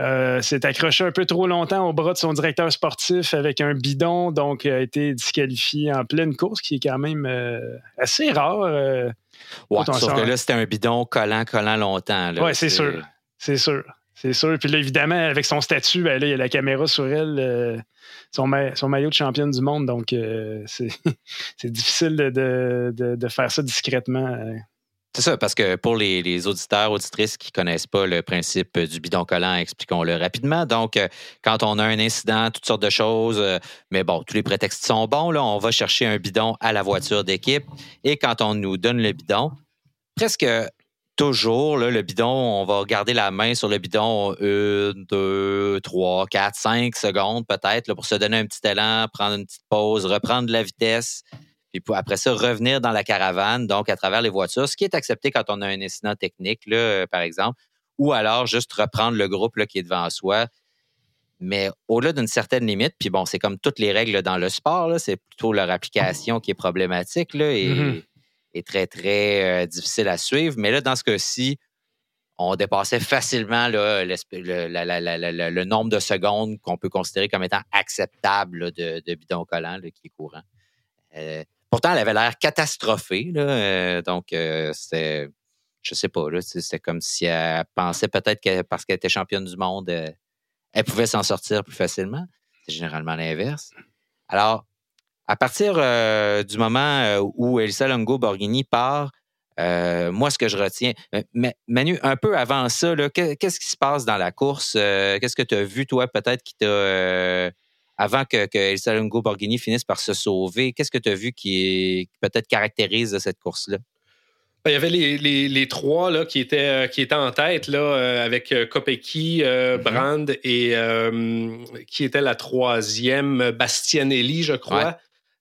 euh, euh, s'est accroché un peu trop longtemps au bras de son directeur sportif avec un bidon, donc a été disqualifié en pleine course, qui est quand même assez rare. ouais, sauf que là, c'était un bidon collant, collant longtemps. Oui, c'est sûr. C'est sûr. C'est sûr. Puis là, évidemment, avec son statut, ben, il y a la caméra sur elle, euh, son, maillot de championne du monde. Donc, euh, c'est difficile de, faire ça discrètement. Euh. C'est ça, parce que pour les, auditeurs, auditrices qui connaissent pas le principe du bidon collant, expliquons-le rapidement. Donc, quand on a un incident, toutes sortes de choses, mais bon, tous les prétextes sont bons, là, on va chercher un bidon à la voiture d'équipe. Et quand on nous donne le bidon, presque toujours, le bidon, on va garder la main sur le bidon une, deux, trois, quatre, cinq secondes peut-être pour se donner un petit élan, prendre une petite pause, reprendre de la vitesse, puis après ça, revenir dans la caravane, donc à travers les voitures, ce qui est accepté quand on a un incident technique, là, euh, par exemple, ou alors juste reprendre le groupe là, qui est devant soi. Mais au-delà d'une certaine limite, puis bon, c'est comme toutes les règles dans le sport, c'est plutôt leur application qui est problématique. Là, et, mm-hmm très, très euh, difficile à suivre. Mais là, dans ce cas-ci, on dépassait facilement le, nombre de secondes qu'on peut considérer comme étant acceptable de, bidon collant qui est courant. Euh, pourtant, elle avait l'air catastrophée. Euh, donc, c'était, je sais pas, c'était comme si elle pensait peut-être que parce qu'elle était championne du monde, elle pouvait s'en sortir plus facilement. C'est généralement l'inverse. Alors, à partir euh, du moment euh, où Elisa Longo Borghini part, euh, moi, ce que je retiens, Manu, un peu avant ça, qu'est-ce qui se passe dans la course? qu'est-ce que tu as vu, toi, peut-être, qui t'a. Avant que, Elisa Longo Borghini finisse par se sauver, qu'est-ce que tu as vu qui, peut-être caractérise cette course-là? Ben, il y avait les, trois là, qui, étaient, qui étaient en tête là, avec Kopecky, mm-hmm. Brand et qui était la troisième, Bastianelli, je crois.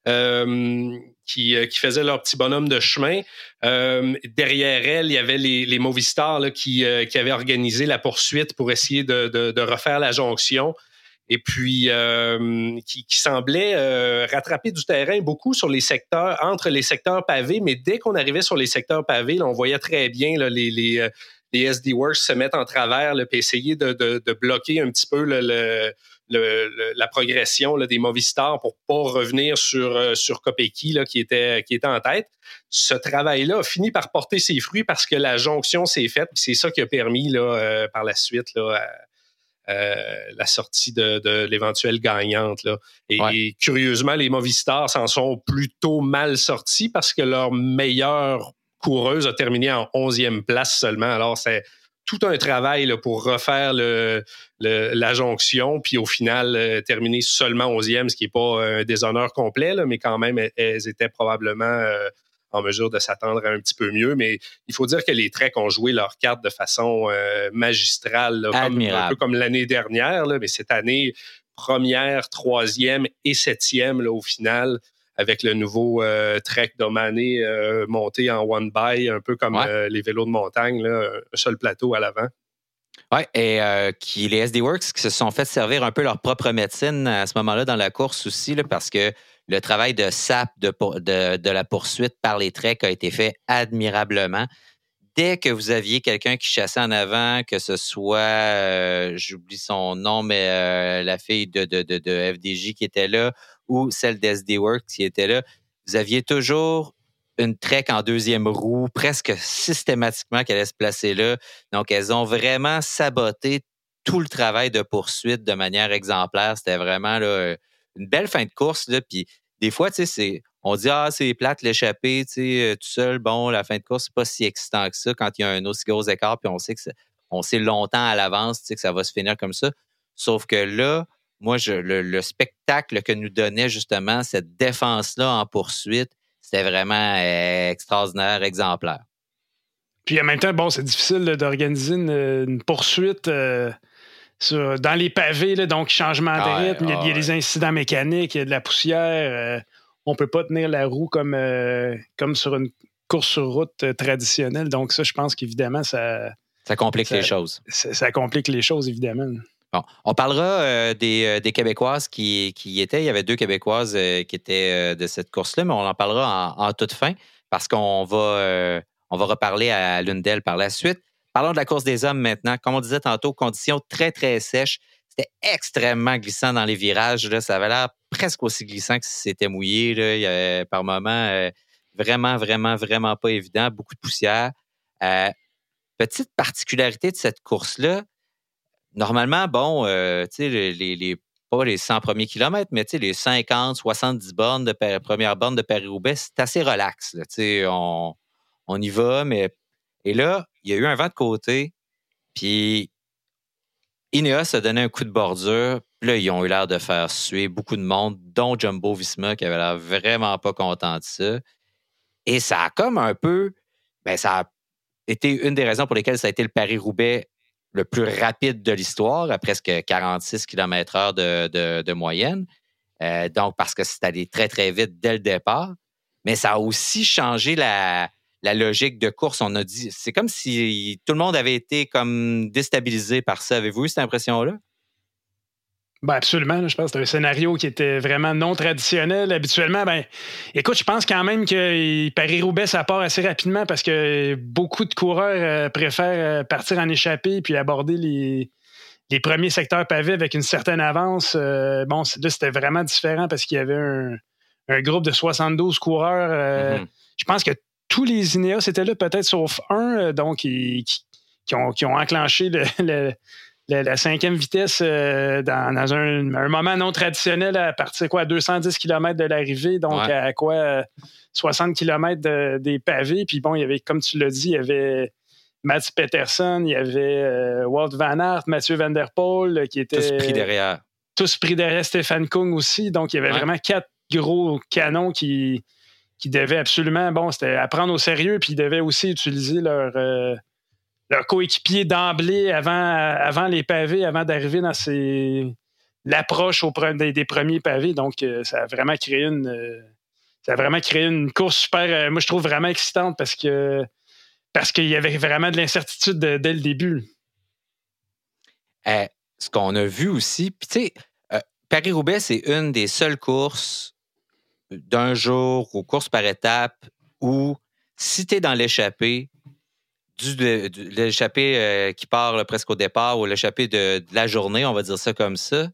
Euh, qui, euh, qui, faisaient leur petit bonhomme de chemin. Euh, derrière elle, il y avait les, les Movistar qui, qui avaient organisé la poursuite pour essayer de, de, refaire la jonction et puis qui, qui, semblait rattraper du terrain beaucoup sur les secteurs, entre les secteurs pavés, mais dès qu'on arrivait sur les secteurs pavés, on voyait très bien les, les, les SD Works se mettre en travers, le essayer de, de, bloquer un petit peu le, la progression là, des Movistar pour pas revenir sur, euh, sur Kopecky là, qui, était, qui était en tête. Ce travail-là a fini par porter ses fruits parce que la jonction s'est faite. C'est ça qui a permis là, euh, par la suite là, la sortie de, de l'éventuelle gagnante. Là. Et, curieusement, les Movistar s'en sont plutôt mal sortis parce que leur meilleure coureuse a terminé en 11e place seulement. Alors, c'est tout un travail là, pour refaire le, la jonction, puis au final, euh, terminer seulement 11e, ce qui n'est pas un déshonneur complet, là, mais quand même, elles, étaient probablement euh, en mesure de s'attendre à un petit peu mieux. Mais il faut dire que les Treks ont joué leur carte de façon euh, magistrale, un peu comme l'année dernière, là, mais cette année, première, troisième et septième là, au final avec le nouveau euh, Trek Domané euh, monté en one by, un peu comme euh, les vélos de montagne, un seul plateau à l'avant. Oui, et qui, les SD Works qui se sont fait servir un peu leur propre médecine à ce moment-là dans la course aussi, parce que le travail de sap de, la poursuite par les treks a été fait admirablement. Dès que vous aviez quelqu'un qui chassait en avant, que ce soit, j'oublie son nom, mais la fille de, de, FDJ qui était là, ou celle d'SD Works qui était là, vous aviez toujours une trek en deuxième roue, presque systématiquement qu'elle allait se placer là. Donc, elles ont vraiment saboté tout le travail de poursuite de manière exemplaire. C'était vraiment une belle fin de course. Là. Puis des fois, tu sais, on dit Ah, c'est plate l'échapper, tu sais, tout seul, bon, la fin de course, c'est pas si excitant que ça quand il y a un aussi gros écart, puis on sait que on sait longtemps à l'avance tu sais, que ça va se finir comme ça. Sauf que là, moi, je, le, spectacle que nous donnait justement cette défense-là en poursuite, c'était vraiment euh, extraordinaire, exemplaire. Puis en même temps, bon, c'est difficile d'organiser une, poursuite euh, dans les pavés, donc changement de rythme, il, y a, des incidents mécaniques, il y a de la poussière. Euh, on ne peut pas tenir la roue comme, comme sur une course sur route traditionnelle. Donc, ça, je pense qu'évidemment, ça. Ça complique les choses. ça complique les choses, évidemment. Bon, on parlera euh, euh, des, Québécoises qui, qui, étaient. Il y avait deux Québécoises euh, qui étaient de cette course-là, mais on en parlera en, toute fin parce qu'on va, on va reparler à l'une d'elles par la suite. Parlons de la course des hommes maintenant. Comme on disait tantôt, conditions très, très sèches. C'était extrêmement glissant dans les virages. Là. Ça avait l'air presque aussi glissant que si c'était mouillé. Là. Il y avait, par moments, vraiment, vraiment, vraiment pas évident. Beaucoup de poussière. petite particularité de cette course-là, normalement, bon, euh, tu sais, les, pas les 100 premiers kilomètres, mais tu sais, les 50, 70 bornes de première borne de Paris-Roubaix, c'est assez relax. Tu sais, on, on y va, mais. Et là, il y a eu un vent de côté, puis Ineos a donné un coup de bordure. Puis là, ils ont eu l'air de faire suer beaucoup de monde, dont Jumbo Visma, qui avait l'air vraiment pas content de ça. Et ça a comme un peu. Ben, ça a été une des raisons pour lesquelles ça a été le Paris-Roubaix le plus rapide de l'histoire, à presque 46 km/h de, moyenne. Euh, donc, parce que c'est allé très, très vite dès le départ. Mais ça a aussi changé la, logique de course. On a dit, c'est comme si tout le monde avait été comme déstabilisé par ça. Avez-vous eu cette impression-là? Ben absolument. Je pense que c'est un scénario qui était vraiment non traditionnel. Habituellement, ben, écoute, je pense quand même que Paris-Roubaix, ça part assez rapidement parce que beaucoup de coureurs euh, préfèrent euh, partir en échappée puis aborder les, les premiers secteurs pavés avec une certaine avance. Euh, bon, là, c'était vraiment différent parce qu'il y avait un, groupe de 72 coureurs. Mm-hmm. Je pense que tous les Ineos étaient là, peut-être sauf un, donc, qui, ont, qui, ont, enclenché le la, cinquième vitesse euh, dans, un, moment non traditionnel à partir quoi, à 210 km de l'arrivée, donc à quoi 60 km des pavés. Puis bon, il y avait, comme tu l'as dit, il y avait Mats Peterson, il y avait euh, Walt Van Aert, Mathieu Van Der Poel euh, qui étaient. Tous pris derrière. Tous pris derrière Stéphane Kung aussi. Donc il y avait vraiment quatre gros canons qui, qui devaient absolument, bon, c'était à prendre au sérieux, puis ils devaient aussi utiliser leur leur coéquipier d'emblée avant, avant les pavés, avant d'arriver dans l'approche des, des, premiers pavés. Donc, euh, ça a vraiment créé une. Euh, ça a vraiment créé une course super, euh, moi je trouve vraiment excitante parce que parce qu'il y avait vraiment de l'incertitude dès le début. ce qu'on a vu aussi, puis tu sais, Paris-Roubaix, c'est une des seules courses d'un jour ou course par étape où si tu es dans l'échappée, du, l'échappée euh, qui part presque au départ ou l'échappée de, de, la journée, on va dire ça comme ça,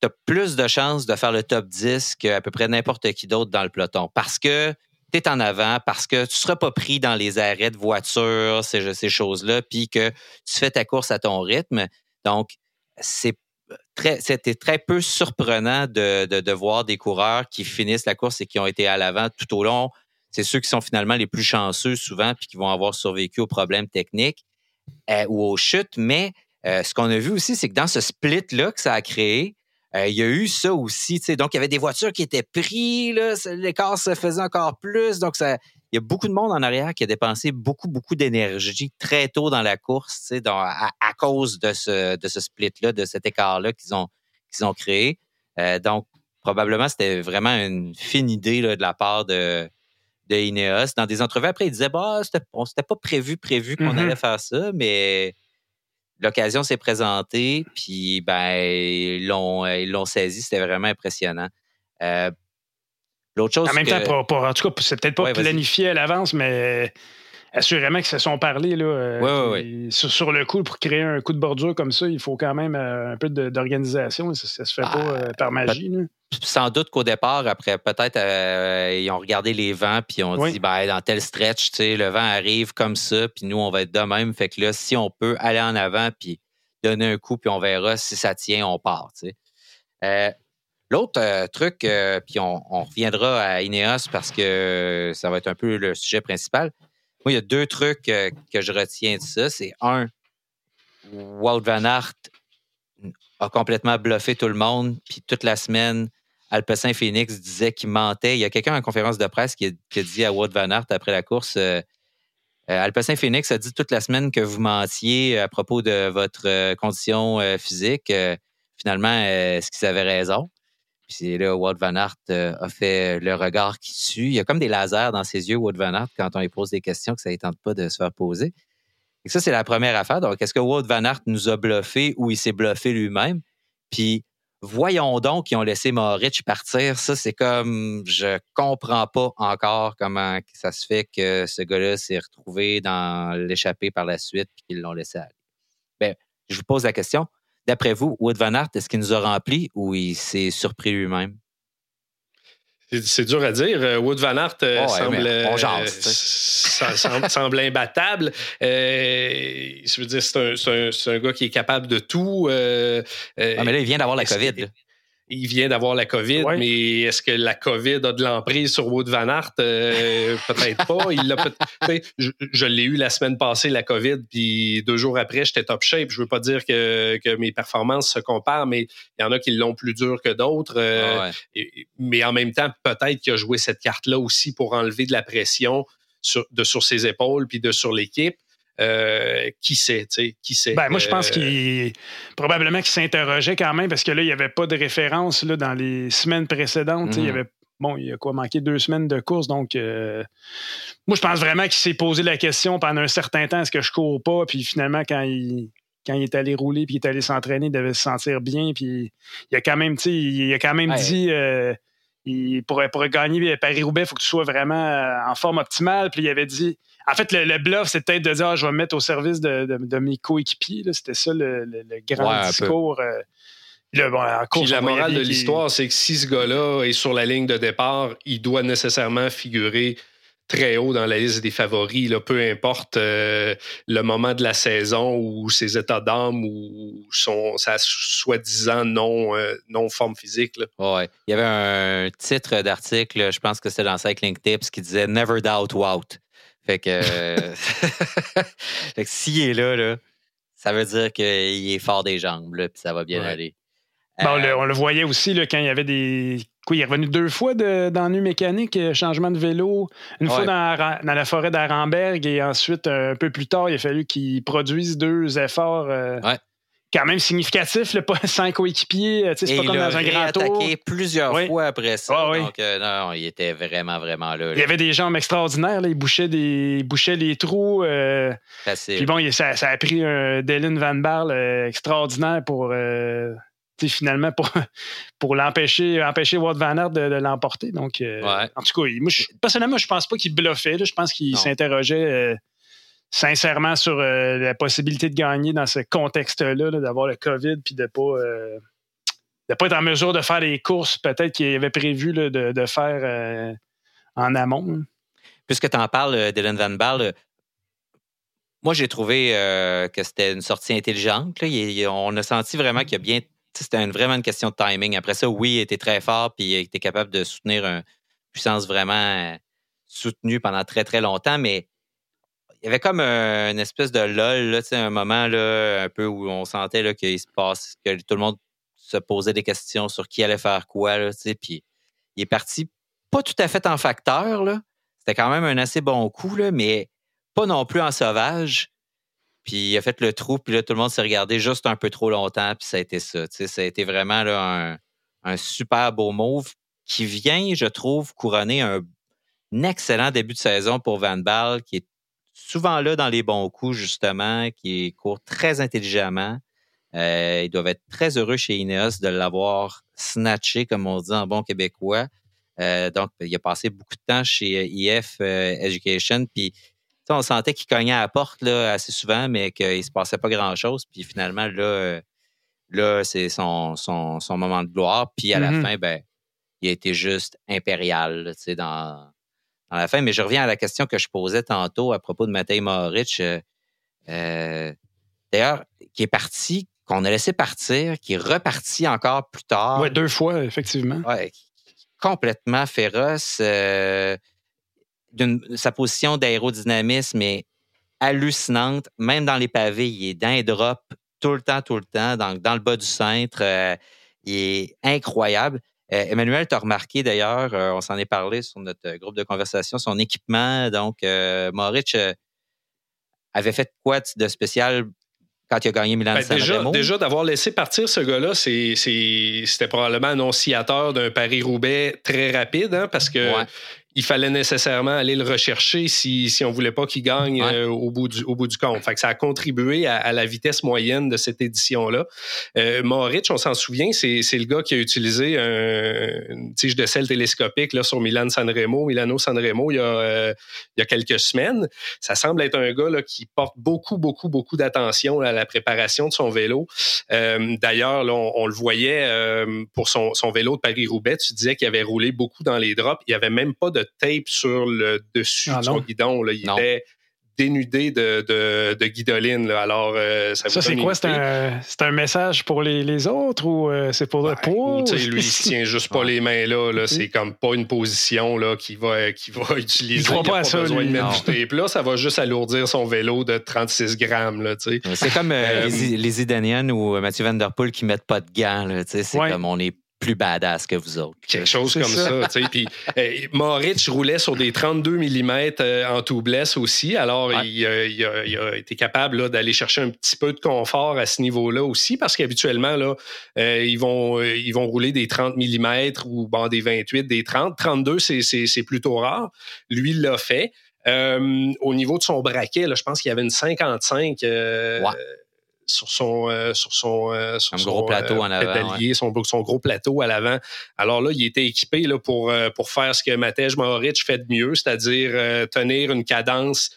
tu as plus de chances de faire le top 10 qu'à peu près n'importe qui d'autre dans le peloton. Parce que tu es en avant, parce que tu ne seras pas pris dans les arrêts de voiture, ces, ces choses-là, puis que tu fais ta course à ton rythme. Donc, c'est très, c'était très peu surprenant de, de, voir des coureurs qui finissent la course et qui ont été à l'avant tout au long. C'est ceux qui sont finalement les plus chanceux souvent, puis qui vont avoir survécu aux problèmes techniques euh, ou aux chutes. Mais euh, ce qu'on a vu aussi, c'est que dans ce split-là que ça a créé, euh, il y a eu ça aussi. Donc, il y avait des voitures qui étaient prises, l'écart se faisait encore plus. Donc, ça, il y a beaucoup de monde en arrière qui a dépensé beaucoup, beaucoup d'énergie très tôt dans la course, à, à, cause de ce, de ce split-là, de cet écart-là qu'ils ont, qu'ils ont créé. Euh, donc, probablement, c'était vraiment une fine idée là, de la part de, de Ineos. Dans des entrevues, après, ils disaient bah, c'était pas prévu, prévu qu'on mm-hmm. allait faire ça, mais l'occasion s'est présentée, puis ben, ils l'ont, ils l'ont saisi. C'était vraiment impressionnant. Euh, l'autre chose. En même temps, en tout cas, c'est peut-être pas planifié à l'avance, mais assurément qu'ils se sont parlé là, euh, sur, le coup, pour créer un coup de bordure comme ça, il faut quand même euh, un peu d'organisation. Ça, se fait pas ah, par magie. Sans doute qu'au départ, après, peut-être, ils ont regardé les vents, puis ont dit, ben, dans tel stretch, le vent arrive comme ça, puis nous, on va être de même. Fait que là, si on peut aller en avant, puis donner un coup, puis on verra si ça tient, on part. Euh, l'autre truc, puis on, reviendra à Ineos parce que ça va être un peu le sujet principal. Moi, il y a deux trucs que je retiens de ça. C'est un, Walt Van Aert a complètement bluffé tout le monde, puis toute la semaine, Alpecin Phoenix disait qu'il mentait. Il y a quelqu'un en conférence de presse qui a, dit à Wout Van Aert après la course euh, euh, Alpecin Phoenix a dit toute la semaine que vous mentiez à propos de votre euh, condition physique. finalement, est-ce qu'ils avaient raison? Puis là, Wout Van Aert a fait le regard qui tue. Il y a comme des lasers dans ses yeux, Wout Van Aert, quand on lui pose des questions que ça ne tente pas de se faire poser. Et ça, c'est la première affaire. Donc, est-ce que Wout Van Aert nous a bluffé ou il s'est bluffé lui-même? Puis, voyons donc qu'ils ont laissé Moritz partir. Ça, c'est comme, je comprends pas encore comment ça se fait que ce gars-là s'est retrouvé dans l'échappée par la suite et qu'ils l'ont laissé aller. Bien, je vous pose la question. D'après vous, Wood Van Aert, est-ce qu'il nous a rempli ou il s'est surpris lui-même? C'est dur à dire. Euh, Wood Van Aert euh, semble, semble, imbattable. Euh, je veux dire, c'est un, gars qui est capable de tout. ah, mais là, il vient d'avoir la COVID il vient d'avoir la COVID, mais est-ce que la COVID a de l'emprise sur Wood Van Aert? Euh, peut-être pas. Il peut je, je l'ai eu la semaine passée, la COVID, puis deux jours après, j'étais top shape. Je veux pas dire que, que, mes performances se comparent, mais il y en a qui l'ont plus dur que d'autres. Euh, ah mais en même temps, peut-être qu'il a joué cette carte-là aussi pour enlever de la pression sur, de sur ses épaules puis de sur l'équipe. Euh, qui sait, tu sais, qui sait? Ben, moi, je pense euh, qu'il probablement qu'il s'interrogeait quand même parce que là, il n'y avait pas de référence là, dans les semaines précédentes. Il y mm. avait bon, il y a quoi manqué deux semaines de course, donc euh, moi, je pense vraiment qu'il s'est posé la question pendant un certain temps est-ce que je cours pas, puis finalement, quand il quand il est allé rouler puis il est allé s'entraîner, il devait se sentir bien, puis il a quand même, il a quand même dit il pourrait, pourrait gagner Paris-Roubaix, il faut que tu sois vraiment en forme optimale. Puis il avait dit en fait, le, bluff, c'est peut-être de dire ah, je vais me mettre au service de, mes coéquipiers. C'était ça le, grand discours. Euh, la morale de l'histoire, c'est que si ce gars-là est sur la ligne de départ, il doit nécessairement figurer très haut dans la liste des favoris, là, peu importe euh, le moment de la saison ou ses états d'âme ou son, sa soi-disant non, euh, non forme physique. Là. Ouais. Il y avait un titre d'article, je pense que c'était dans Cycling Tips, qui disait Never doubt Wout. Fait que, fait que s'il est là, là, ça veut dire qu'il est fort des jambes, là, puis ça va bien aller. Ben, on, le, voyait aussi là, quand il y avait des. Quoi, il est revenu deux fois d'ennui mécanique, euh, changement de vélo, une fois dans, dans, la forêt d'Arenberg et ensuite un peu plus tard, il a fallu qu'il produise deux efforts. Euh, quand même significatif, le pas cinq coéquipiers. C'est pas comme dans un grand tour. Il a plusieurs fois après ça. Ah donc, euh, non, il était vraiment, vraiment là. Il y avait des jambes extraordinaires. Là. Il, bouchait des, bouchait les trous. Euh, puis bon, ça, a pris un Dylan Van Barle euh, extraordinaire pour. finalement, pour, pour l'empêcher, empêcher Wout Van Aert de, l'emporter. Donc, en tout cas, moi, je, personnellement, je pense pas qu'il bluffait. Je pense qu'il s'interrogeait sincèrement sur euh, la possibilité de gagner dans ce contexte-là, d'avoir le COVID puis de pas. Euh, de pas être en mesure de faire les courses peut-être qu'il avait prévu de, faire en amont. Puisque tu en parles, Dylan Van Baal, moi, j'ai trouvé que c'était une sortie intelligente. on a senti vraiment qu'il y a bien c'était vraiment une question de timing. Après ça, oui, il était très fort, puis il était capable de soutenir une puissance vraiment euh, soutenue pendant très, très longtemps, mais il y avait comme une espèce de lol, là, un moment là, un peu où on sentait qu'il se passe, que tout le monde se posait des questions sur qui allait faire quoi, là, puis il est parti pas tout à fait en facteur, C'était quand même un assez bon coup, là, mais pas non plus en sauvage. Puis il a fait le trou, puis là, tout le monde s'est regardé juste un peu trop longtemps, puis ça a été ça. ça a été vraiment là, un, super beau move qui vient, je trouve, couronner un, excellent début de saison pour Van Baal, qui est souvent là dans les bons coups, justement, qui court très intelligemment. Euh, ils doivent être très heureux chez Ineos de l'avoir snatché, comme on dit en bon québécois. Euh, donc, il a passé beaucoup de temps chez IF euh, Education, puis on sentait qu'il cognait à la porte là, assez souvent, mais qu'il ne se passait pas grand-chose. Puis finalement, là, euh, là c'est son, son, moment de gloire. Puis à la mm-hmm. fin, ben, il a été juste impérial dans, dans la fin. Mais je reviens à la question que je posais tantôt à propos de Matej Mohoric. Euh, euh, d'ailleurs, qui est parti, qu'on a laissé partir, qui est reparti encore plus tard. Oui, deux fois, effectivement. Ouais, complètement féroce sa position d'aérodynamisme est hallucinante. Même dans les pavés, il est d'un drop tout le temps, tout le temps, dans, dans le bas du centre. Euh, il est incroyable. Euh, Emmanuel, tu as remarqué d'ailleurs, euh, on s'en est parlé sur notre groupe de conversation, son équipement. Donc, Moritz avait fait quoi de spécial quand il a gagné Milan ben, déjà, déjà d'avoir laissé partir ce gars-là, c'était probablement annonciateur d'un Paris-Roubaix très rapide, hein, parce que il fallait nécessairement aller le rechercher si, si on voulait pas qu'il gagne euh, au, bout du, au bout du compte. Fait que ça a contribué à, la vitesse moyenne de cette édition-là. Euh, Moritz, on s'en souvient, c'est, c'est le gars qui a utilisé une tige de sel télescopique là, sur Milan Sanremo, Milano Sanremo, il y, a, euh, il y a quelques semaines. Ça semble être un gars là, qui porte beaucoup, beaucoup, beaucoup d'attention à la préparation de son vélo. Euh, d'ailleurs, là, on, le voyait pour son, son vélo de Paris-Roubaix. Tu disais qu'il avait roulé beaucoup dans les drops. Il n'y avait même pas de tape sur le dessus ah, de son guidon. Là. Il était dénudé de, de, de guidoline. Alors, euh, ça, ça c'est quoi? C'est un, un, message pour les, les autres ou euh, c'est pour le ben, pour? Lui, il tient juste pas les mains là. là. C'est comme pas une position là, qu'il va, qu'il va utiliser. Il, il pas, pas besoin de mettre du tape. Là, ça va juste alourdir son vélo de 36 grammes. C'est comme euh, les, les Idaniennes ou Mathieu Van Der Poel qui mettent pas de gants. C'est comme on est plus badass que vous autres. Quelque chose comme ça. ça puis euh, Moritz roulait sur des 32 mm euh, en tout blesse aussi. Alors, il, a, été capable d'aller chercher un petit peu de confort à ce niveau-là aussi, parce qu'habituellement, là, euh, ils, vont, ils vont rouler des 30 mm ou bon, des 28, des 30. 32, c'est plutôt rare. Lui, il l'a fait. au niveau de son braquet, là, je pense qu'il y avait une 55 sur son euh, sur son, euh, sur son gros plateau en avant, son, gros plateau à l'avant. Alors là, il était équipé là, pour, euh, pour faire ce que Matej Moritz fait de mieux, c'est-à-dire tenir une cadence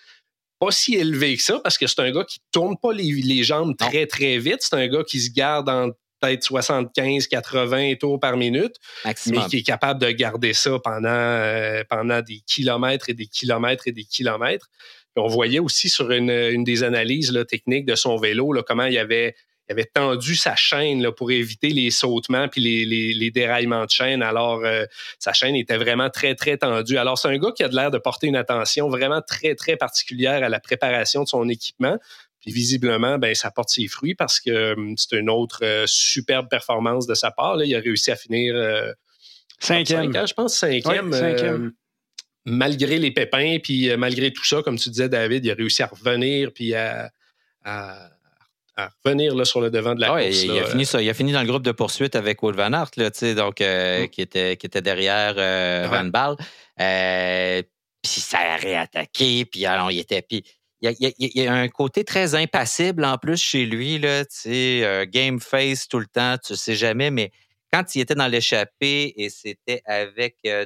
pas si élevée que ça, parce que c'est un gars qui tourne pas les, les jambes très, très vite. C'est un gars qui se garde en peut-être 75, 80 tours par minute, mais qui est capable de garder ça pendant, pendant des kilomètres et des kilomètres et des kilomètres on voyait aussi sur une, des analyses techniques de son vélo comment il avait, avait tendu sa chaîne pour éviter les sautements puis les, déraillements de chaîne. Alors, euh, sa chaîne était vraiment très, très tendue. Alors, c'est un gars qui a l'air de porter une attention vraiment très, très particulière à la préparation de son équipement. Puis visiblement, ben, ça porte ses fruits parce que hum, c'est une autre euh, superbe performance de sa part. Il a réussi à finir euh, cinquième. je pense cinquième. cinquième malgré les pépins, puis euh, malgré tout ça, comme tu disais, David, il a réussi à revenir, puis à, revenir là, sur le devant de la course. Il, a fini ça. il a fini dans le groupe de poursuite avec Wout Van Aert, là, donc, euh, mm. qui, était, qui était derrière euh, Van Baal. puis ça a réattaqué, puis alors, il était... Puis, il y, a, un côté très impassible en plus chez lui, là, game face tout le temps, tu sais jamais, mais quand il était dans l'échappée et c'était avec euh,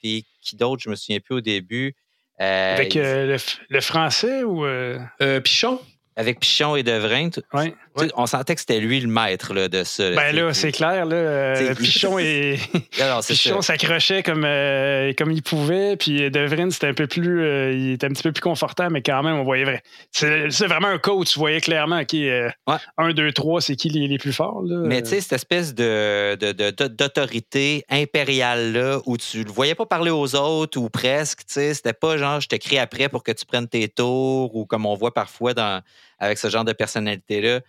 puis qui d'autre, je me souviens plus au début. Euh, avec euh, le, français ou. Pichon? Avec Pichon et De Vrengt. On sentait que c'était lui le maître là, de ça. ben là, c'est clair. Là, Pichon, et... Pichon s'accrochait comme, euh, comme il pouvait. Puis Devrin, c'était un peu plus. Euh, il était un petit peu plus confortable, mais quand même, on voyait vrai. C'est vraiment un coach. Tu voyais clairement qui est 1, 2, 3, c'est qui les, les, plus forts. Là? Mais tu sais, cette espèce de, d'autorité impériale là, où tu le voyais pas parler aux autres ou presque. C'était pas genre je t'écris après pour que tu prennes tes tours ou comme on voit parfois dans, avec ce genre de personnalité-là.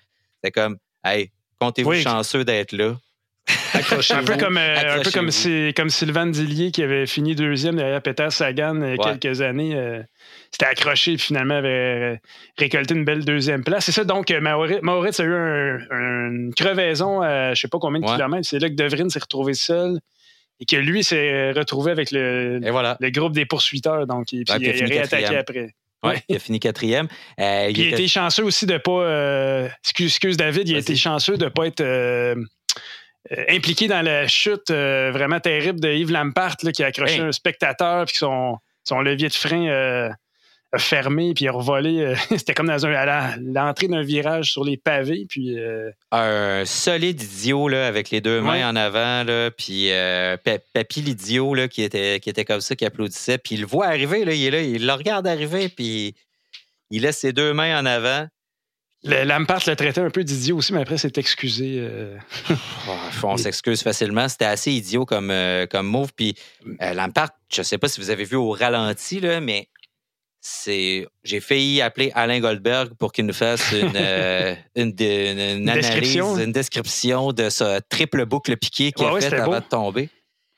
C'est comme, hey, comptez-vous chanceux d'être là? un peu comme, euh, un peu comme, comme Sylvain Dillier qui avait fini deuxième derrière Peter Sagan il y a quelques années. Euh, c'était accroché et finalement avait récolté une belle deuxième place. C'est ça, donc Maurits, a eu une crevaison à je ne sais pas combien de kilomètres. C'est là que Devrin s'est retrouvé seul et que lui s'est retrouvé avec le, le groupe des poursuiteurs. Donc, puis il, a réattaqué après. Oui, il a fini quatrième. Euh, il, a été chanceux aussi de ne pas. Euh, excuse, David, il a été chanceux de ne pas être euh, impliqué dans la chute vraiment terrible de Yves Lampart qui a accroché un spectateur puis son, son levier de frein fermé puis revolé. Euh, c'était comme dans un, à l'entrée d'un virage sur les pavés. Puis, euh, Un solide idiot là, avec les deux mains en avant. Là, puis euh, Papy l'idiot là, qui, était, qui était comme ça, qui applaudissait. Puis il le voit arriver, là, il est là, il le regarde arriver, puis il laisse ses deux mains en avant. Le, Lampard le traitait un peu d'idiot aussi, mais après, c'est excusé. Oh, on s'excuse facilement. C'était assez idiot comme, comme move. Puis Lampard, je ne sais pas si vous avez vu au ralenti, là, mais c'est j'ai failli appeler Alain Goldberg pour qu'il nous fasse une, euh, une, analyse, description. une description de ce triple boucle piqué qu'il a fait avant de tomber.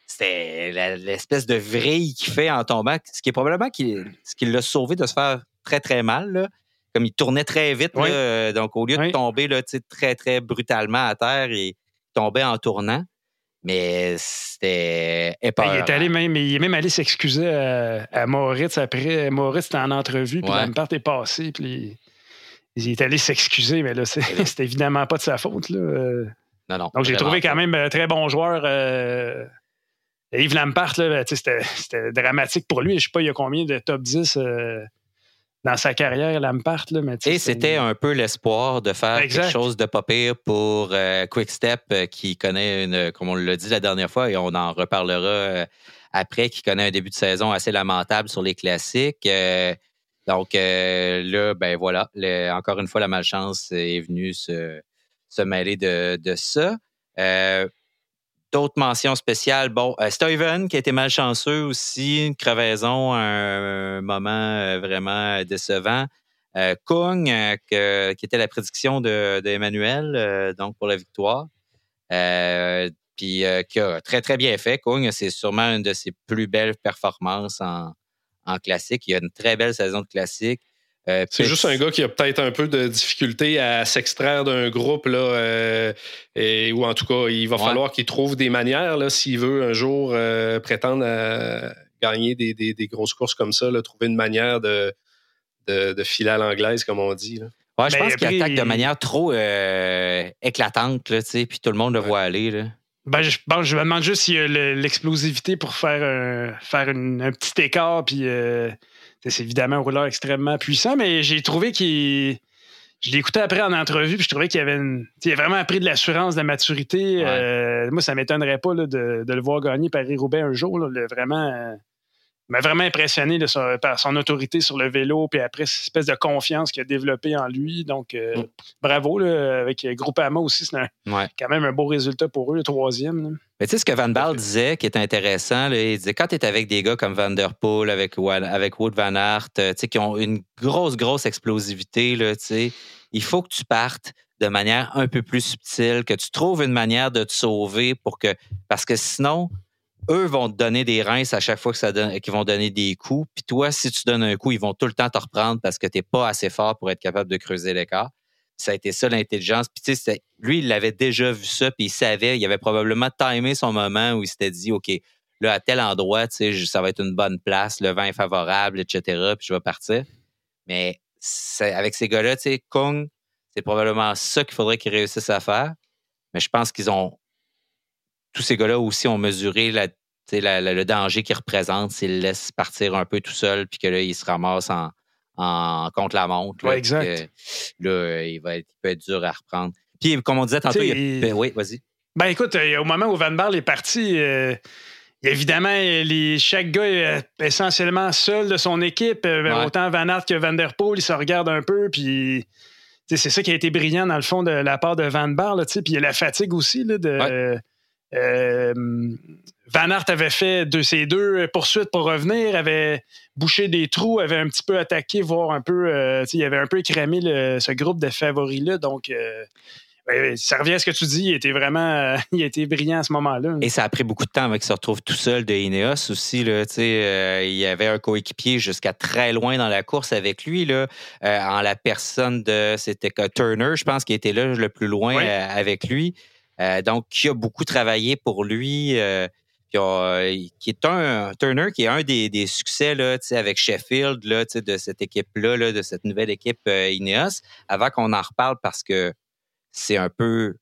C'était l'espèce de vrille qu'il fait en tombant, ce qui est probablement ce qui l'a sauvé de se faire très, très mal. Comme il tournait très vite, euh, donc au lieu de tomber là, très, très brutalement à terre, il tombait en tournant. Mais c'était ben, il est allé même, il est même allé s'excuser à, Moritz après. Moritz était en entrevue, puis ouais. part est passé, puis il, est allé s'excuser, mais là, c'était évidemment pas de sa faute. Là. Non, non. Donc j'ai trouvé quand même un très bon joueur. Euh, Yves Lampart, c'était dramatique pour lui. Je ne sais pas, il y a combien de top 10 dans sa carrière, Lampart. Là, mais Et c'était un peu l'espoir de faire quelque chose de pas pire pour euh, Quickstep, euh, qui connaît une, comme on l'a dit la dernière fois, et on en reparlera euh, après, qui connaît un début de saison assez lamentable sur les classiques. donc là, ben voilà, encore une fois, la malchance est venue se, se mêler de, de ça. D'autres mentions spéciales. Bon, euh, Steven, qui a été malchanceux aussi, une crevaison, un, moment euh, vraiment décevant. Euh, Kung, qui était la prédiction d'Emmanuel, de, donc pour la victoire. puis qui a très, très bien fait. Kung, c'est sûrement une de ses plus belles performances en classique. Il a une très belle saison de classique. Euh, c'est juste un gars qui a peut-être un peu de difficulté à s'extraire d'un groupe, là, euh, et, ou en tout cas, il va falloir qu'il trouve des manières, s'il veut un jour euh, prétendre à gagner des, grosses courses comme ça, là, trouver une manière de, de, filer à l'anglaise, comme on dit. Ouais, je pense qu'il attaque de manière trop éclatante, là, puis tout le monde le voit aller. Là. Ben, je, je me demande juste s'il y a l'explosivité pour faire, un, faire un petit écart, puis c'est évidemment un rouleur extrêmement puissant, mais j'ai trouvé qu'il. Je l'ai écouté après en entrevue, puis je trouvais qu'il avait, une, il a vraiment appris de l'assurance, de la maturité. Euh, moi, ça ne m'étonnerait pas de, le voir gagner Paris-Roubaix un jour. vraiment, euh, m'a vraiment impressionné par son autorité sur le vélo, puis après, cette espèce de confiance qu'il a développée en lui. Donc, euh, mm. bravo. Avec Groupama aussi, c'est quand même un beau résultat pour eux, le troisième. Mais tu sais, ce que Van Baal disait qui est intéressant, il disait quand tu es avec des gars comme Van Der Poel, avec, avec Wood Van Aert, euh, qui ont une grosse, grosse explosivité, là, il faut que tu partes de manière un peu plus subtile, que tu trouves une manière de te sauver pour que. Parce que sinon, eux vont te donner des reins à chaque fois que ça donne, qu'ils vont donner des coups. Puis toi, si tu donnes un coup, ils vont tout le temps te reprendre parce que tu n'es pas assez fort pour être capable de creuser l'écart. Ça a été ça l'intelligence. Puis tu sais, lui, il avait déjà vu ça, puis il savait, il avait probablement timé son moment où il s'était dit, OK, là, à tel endroit, tu sais, ça va être une bonne place, le vent est favorable, etc., puis je vais partir. Mais avec ces gars-là, tu sais, Kung, c'est probablement ça qu'il faudrait qu'ils réussissent à faire. Mais je pense qu'ils ont tous ces gars-là aussi ont mesuré le danger qu'ils représentent s'ils laissent partir un peu tout seul, puis que là, ils se ramassent en, en contre la montre. exact. là, il, va être, peut être dur à reprendre. Puis, comme on disait tantôt, il ben oui, vas-y. Ben écoute, euh, au moment où Van Barl est parti, euh, évidemment, les, chaque gars est essentiellement seul de son équipe. Autant Van Aert que Van Der Poel, ils se regardent un peu, puis c'est ça qui a été brillant dans le fond de la part de Van Barl. Puis il y a la fatigue aussi là, de. Euh, Van Aert avait fait de ses deux poursuites pour revenir, avait bouché des trous, avait un petit peu attaqué, voire un peu, euh, il avait un peu écrémé ce groupe de favoris-là. Donc, euh, ça revient à ce que tu dis, il était vraiment, il était brillant à ce moment-là. Et ça a pris beaucoup de temps avant qu'il se retrouve tout seul de Ineos aussi. Là, il y avait un coéquipier jusqu'à très loin dans la course avec lui, là, en la personne de, c'était Turner, je pense, qui était là le plus loin avec lui. Euh, donc, qui a beaucoup travaillé pour lui. Euh, euh, qui est un Turner qui est un des, succès là, avec Sheffield là, de cette équipe-là, de cette nouvelle équipe Ineos, avant qu'on en reparle parce que c'est un peu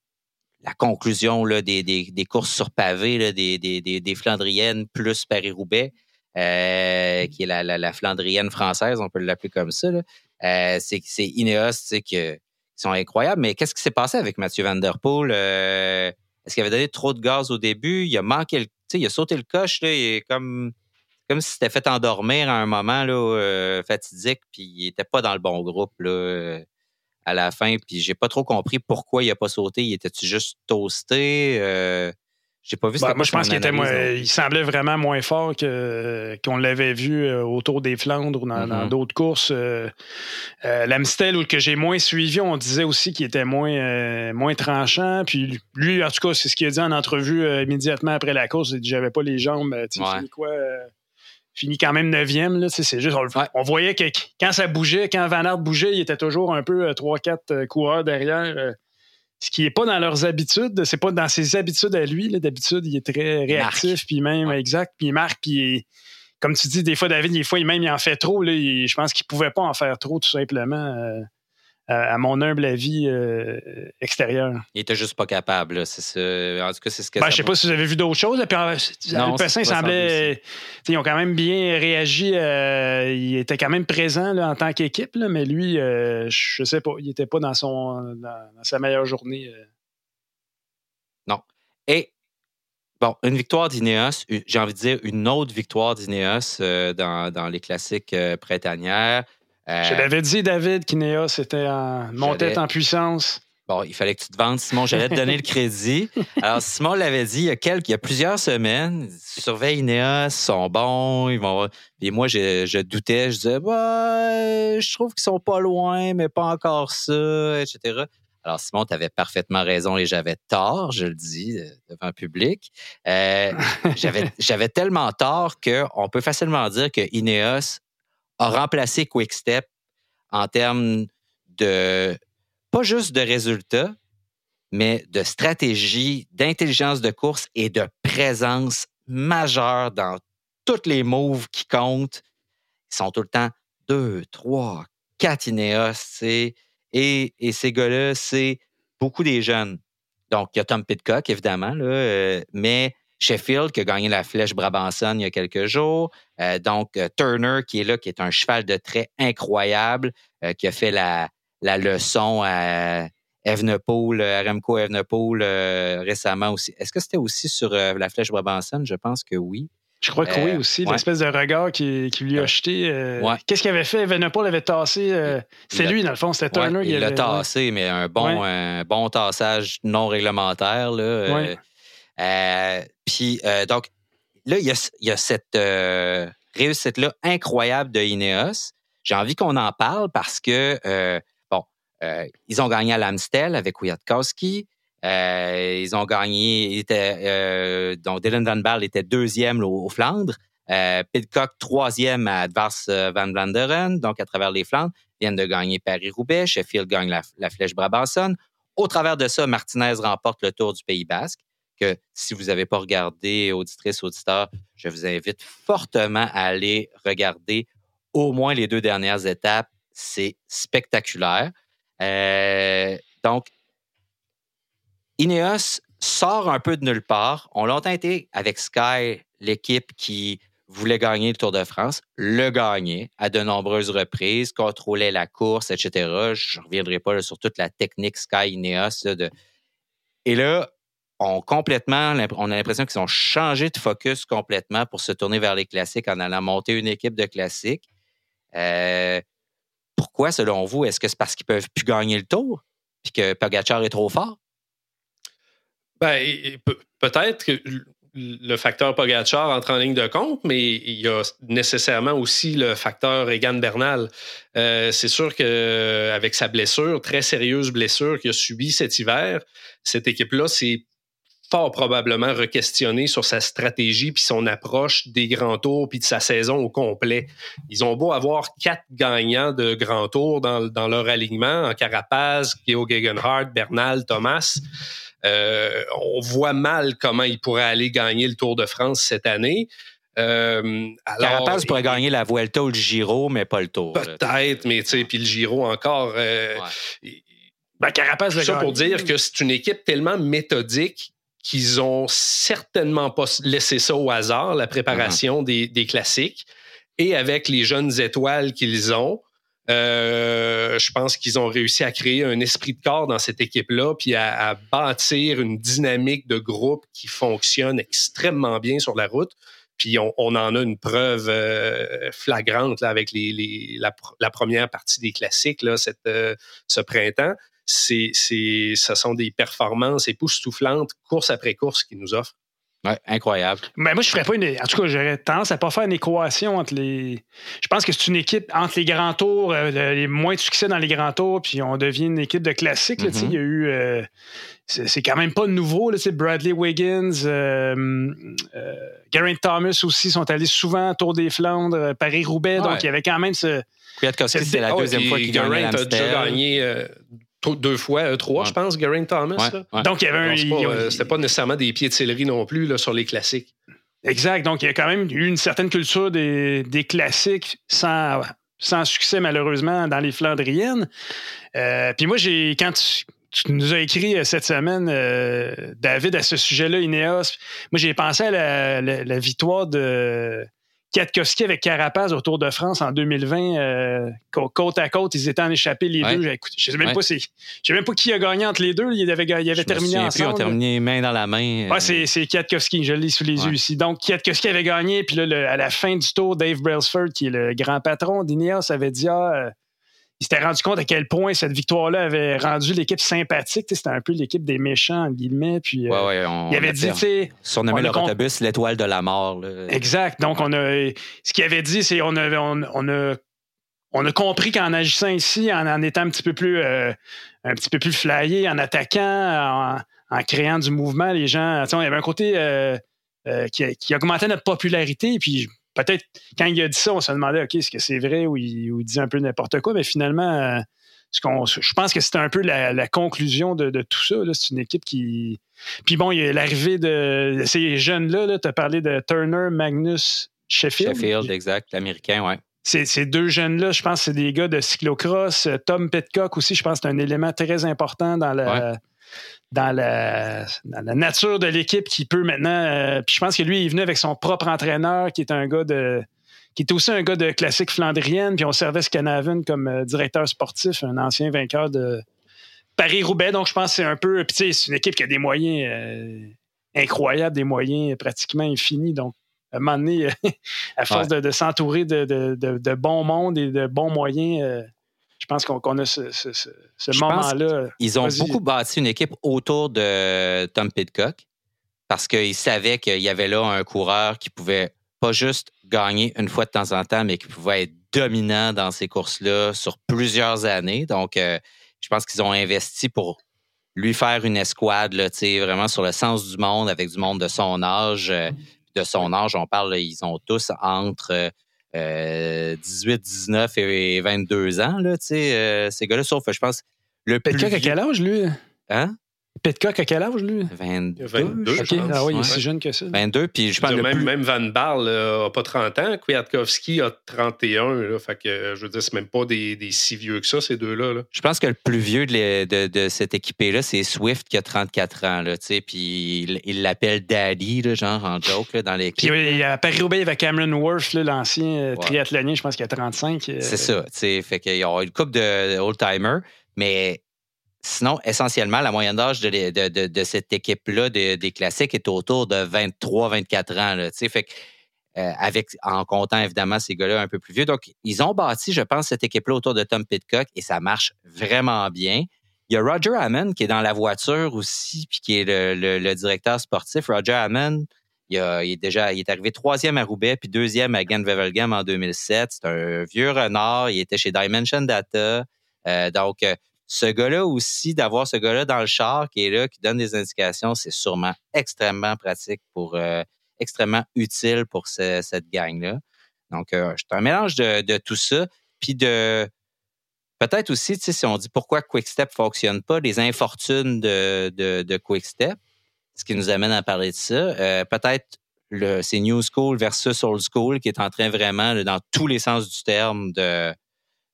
la conclusion là, des, des, courses sur pavé des, des, Flandriennes plus Paris-Roubaix, qui est la, la, Flandrienne française, on peut l'appeler comme ça. c'est Ineos que sont incroyables. Mais qu'est-ce qui s'est passé avec Mathieu Van Der Poel? Euh, est-ce qu'il avait donné trop de gaz au début? Il a manqué le, il a sauté le coche, là, il est comme, comme si c'était fait endormir à un moment là, euh, fatidique, puis il était pas dans le bon groupe là, euh, à la fin. Puis j'ai pas trop compris pourquoi il a pas sauté. Il était-tu juste toasté? J'ai pas vu bah, Moi, je pense qu'il était il semblait vraiment moins fort que, qu'on l'avait vu euh, autour des Flandres ou dans, mm-hmm. d'autres courses. Euh, euh, L'Amstel, ou que j'ai moins suivi, on disait aussi qu'il était moins, moins tranchant. Puis lui, en tout cas, c'est ce qu'il a dit en entrevue immédiatement après la course. Il dit J'avais pas les jambes. Tu fini quoi Fini quand même neuvième. Là, c'est juste, on, voyait que quand ça bougeait, quand Van Aert bougeait, il était toujours un peu 3-4 coureurs derrière ce qui n'est pas dans leurs habitudes, c'est pas dans ses habitudes à lui. D'habitude, il est très réactif, puis même exact, puis il marque, puis comme tu dis, des fois, David, des fois, il même il en fait trop. Là, je pense qu'il ne pouvait pas en faire trop, tout simplement. Euh, à mon humble avis euh, extérieur. Il était juste pas capable. En tout cas, c'est ce que. Ben, je sais pas si vous avez vu d'autres choses. Puis, non, le semblait. Ils ont quand même bien réagi. Euh, il était quand même présent en tant qu'équipe, mais lui, euh, je sais pas, il était pas dans son dans, sa meilleure journée. Non. Et bon, une victoire d'Ineos, j'ai envie de dire une autre victoire d'Ineos dans, dans, les classiques printanières. Euh, je l'avais dit, David, qu'Ineos était en, montait en puissance. Bon, il fallait que tu te vendes, Simon. J'allais te donner le crédit. Alors, Simon l'avait dit il y a quelques, il y a plusieurs semaines. Surveille Ineos, ils sont bons, ils vont. Et moi, je, doutais, je disais, bah, je trouve qu'ils sont pas loin, mais pas encore ça, etc. Alors, Simon, tu avais parfaitement raison et j'avais tort, je le dis euh, devant le public. Euh, j'avais tellement tort qu'on peut facilement dire que Ineos a remplacé Quickstep en termes de, pas juste de résultats, mais de stratégie, d'intelligence de course et de présence majeure dans toutes les moves qui comptent. Ils sont tout le temps deux, trois, quatre Ineos, et, et ces gars-là, c'est beaucoup des jeunes. Donc, il y a Tom Pitcock, évidemment, euh, mais Sheffield qui a gagné la flèche Brabanson il y a quelques jours. Euh, donc, euh, Turner qui est là, qui est un cheval de trait incroyable, euh, qui a fait la, la leçon à Evenepoel, Remco Evenepoel récemment aussi. Est-ce que c'était aussi sur la flèche Brabanson? Je pense que oui. Je crois que oui aussi, l'espèce de regard qui, lui a jeté. Qu'est-ce qu'il avait fait? Evenepoel avait tassé. c'est lui, dans le fond, c'était Turner. il l'a tassé, mais un bon, un bon tassage non réglementaire. Là, euh, puis, euh, donc, là, il y a, cette euh, réussite-là incroyable de Ineos. J'ai envie qu'on en parle parce que, bon, ils ont gagné à l'Amstel avec Kwiatkowski. ils ont gagné, donc Dylan Van Baarle était deuxième au, Flandres. Euh, Pidcock, troisième à Advars Van Blanderen, donc à travers les Flandres, viennent de gagner Paris-Roubaix. Sheffield gagne la, la Flèche Brabanson. Au travers de ça, Martinez remporte le Tour du Pays Basque que si vous n'avez pas regardé, auditrice, auditeur, je vous invite fortement à aller regarder au moins les deux dernières étapes. C'est spectaculaire. Euh, donc, Ineos sort un peu de nulle part. On l'a été avec Sky, l'équipe qui voulait gagner le Tour de France, le gagnait à de nombreuses reprises, contrôlait la course, etc. Je ne reviendrai pas sur toute la technique Sky Ineos. Et là, on, complètement, on a l'impression qu'ils ont changé de focus complètement pour se tourner vers les classiques en allant monter une équipe de classiques. Euh, pourquoi, selon vous? Est-ce que c'est parce qu'ils peuvent plus gagner le tour? Puis que Pogacar est trop fort? Ben, peut-être que le facteur Pogachar entre en ligne de compte, mais il y a nécessairement aussi le facteur Egan Bernal. Euh, c'est sûr qu'avec sa blessure, très sérieuse blessure qu'il a subie cet hiver, cette équipe-là s'est fort probablement re-questionné sur sa stratégie puis son approche des grands tours puis de sa saison au complet. Ils ont beau avoir quatre gagnants de grands tours dans, dans leur alignement, en Carapaz, Geo Gegenhardt, Bernal, Thomas. Euh, on voit mal comment il pourrait aller gagner le Tour de France cette année. Euh, Carapaz pourrait gagner la Vuelta ou le Giro, mais pas le Tour. Peut-être, mais tu sais, puis le Giro encore. Euh, ben, Carapaz Ça pour dire que c'est une équipe tellement méthodique qu'ils ont certainement pas laissé ça au hasard, la préparation mm-hmm. des, classiques. Et avec les jeunes étoiles qu'ils ont, euh, je pense qu'ils ont réussi à créer un esprit de corps dans cette équipe-là, puis à, bâtir une dynamique de groupe qui fonctionne extrêmement bien sur la route. Puis on, en a une preuve euh, flagrante là, avec les, la, première partie des classiques là, cette, euh, ce printemps. C'est, c'est, ce sont des performances époustouflantes, course après course, qu'ils nous offrent. Ouais, incroyable. Mais moi, je ferais pas une. En tout cas, j'aurais tendance à pas faire une équation entre les. Je pense que c'est une équipe entre les grands tours, euh, les moins de succès dans les grands tours, puis on devient une équipe de classique. Mm-hmm. Il y a eu. Euh, c'est quand même pas nouveau. Là, Bradley Wiggins, euh, Geraint Thomas aussi sont allés souvent au Tour des Flandres, Paris-Roubaix. Donc, il y avait quand même ce. Kwiatkowski, c'est la deuxième fois qu'il gagne. a déjà gagné deux fois, euh, trois, je pense, Geraint Thomas. Donc, il y avait un. Euh, c'était pas nécessairement des pieds de céleri non plus là, sur les classiques. Exact. Donc, il y a quand même eu une certaine culture des, des classiques sans, sans succès, malheureusement, dans les Flandriennes. Euh, puis moi, j'ai quand tu, nous as écrit cette semaine, David, à ce sujet-là, Ineos, moi, j'ai pensé à la victoire de Kwiatkowski avec Carapaz au Tour de France en 2020, euh, côte à côte, ils étaient en échappé les deux. je ne sais même pas sais même pas qui a gagné entre les deux. Ils avaient, ils avaient terminé ensemble. Plus, ont terminé main dans la main. Ouais, c'est, c'est Kwiatkowski, je le lis sous les yeux ici. Donc Kwiatkowski avait gagné, puis là, à la fin du tour, Dave Brailsford, qui est le grand patron d'Ineos, avait dit ah, euh, il s'était rendu compte à quel point cette victoire-là avait rendu l'équipe sympathique. C'était un peu l'équipe des méchants, en guillemets. Puis, euh, il avait dit, tu Surnommé le autobus l'étoile de la mort. Exact. Donc, on a, ce qu'il avait dit, c'est on a, on, a, on a compris qu'en agissant ici, en, étant un petit peu plus, euh, un petit peu plus flyé, en attaquant, en, créant du mouvement, les gens, il y avait un côté euh, qui, qui, augmentait notre popularité. Puis, peut-être quand il a dit ça, on se demandait, OK, est-ce que c'est vrai ou il, dit un peu n'importe quoi, mais finalement, euh, ce qu'on, je pense que c'était un peu la, conclusion de, tout ça. C'est une équipe qui. Puis bon, il y a l'arrivée de ces jeunes-là. tu as parlé de Turner, Magnus, Sheffield. Sheffield, exact, l'américain, ouais. Ces, deux jeunes-là, je pense que c'est des gars de cyclocross. Tom Petcock aussi, je pense que c'est un élément très important dans la, dans la, nature de l'équipe qui peut maintenant. Euh, puis je pense que lui, il venu avec son propre entraîneur, qui est un gars de. qui est aussi un gars de classique flandrienne. Puis on servait Scanaven comme euh, directeur sportif, un ancien vainqueur de Paris-Roubaix. Donc je pense que c'est un peu. Puis c'est une équipe qui a des moyens euh, incroyables, des moyens pratiquement infinis. Donc à un moment donné, à force de, s'entourer de, de, bons mondes et de bons moyens, je pense qu'on a ce, moment-là. Ils ont beaucoup bâti une équipe autour de Tom Pitcock parce qu'ils savaient qu'il y avait là un coureur qui pouvait pas juste gagner une fois de temps en temps, mais qui pouvait être dominant dans ces courses-là sur plusieurs années. Donc, euh, je pense qu'ils ont investi pour lui faire une escouade, là, vraiment sur le sens du monde, avec du monde de son âge. Euh, de son âge, on parle, ils ont tous entre 18, euh, 19 et 22 ans, là, tu sais, euh, ces gars-là, sauf, je pense, le plus. Vieux... à quel âge, lui? Hein? Pitcock, à quel âge, lui? 22. 22, OK. je pense. Ah oui, il est si jeune que ça. 22, puis je pense même, plus- même Van Barl n'a pas 30 ans. Kwiatkowski a 31. Là, fait que, euh, je veux dire, c'est même pas des, des si vieux que ça, ces deux-là. là. Je pense que le plus vieux de, les- de- de cette équipée-là, c'est Swift qui a 34 ans. Là, tu sais, puis il l'appelle Daddy, là, genre en joke là, dans Puis l'équipe. oui, à Paris-Roubaix, il y avait Cameron Worth, là, l'ancien euh, Ouais. triathlonien, je pense qu'il a 35. euh, C'est ça. tu sais, Fait qu'il y a une couple de old-timers, mais sinon, essentiellement, la moyenne d'âge de, cette équipe-là de- des classiques est autour de 23-24 ans. Euh, avec, en comptant évidemment ces gars-là un peu plus vieux. Donc, ils ont bâti, je pense, cette équipe-là autour de Tom Pitcock et ça marche vraiment bien. Il y a Roger Hammond qui est dans la voiture aussi, puis qui est le, directeur sportif. Roger Hammond, il, est déjà est arrivé troisième à Roubaix, puis deuxième à Gent-Wevelgem en 2007. C'est un vieux renard. Il était chez Dimension Data. Euh, donc, euh, ce gars-là aussi, d'avoir ce gars-là dans le char qui est là, qui donne des indications, c'est sûrement extrêmement pratique pour, euh, extrêmement utile pour ce- cette gang-là. Donc, euh, c'est un mélange de, tout ça, puis de peut-être aussi, tu sais, si on dit pourquoi Quickstep fonctionne pas, les infortunes de, Quickstep, ce qui nous amène à parler de ça. Euh, peut-être le, c'est New School versus Old School qui est en train vraiment, dans tous les sens du terme, de,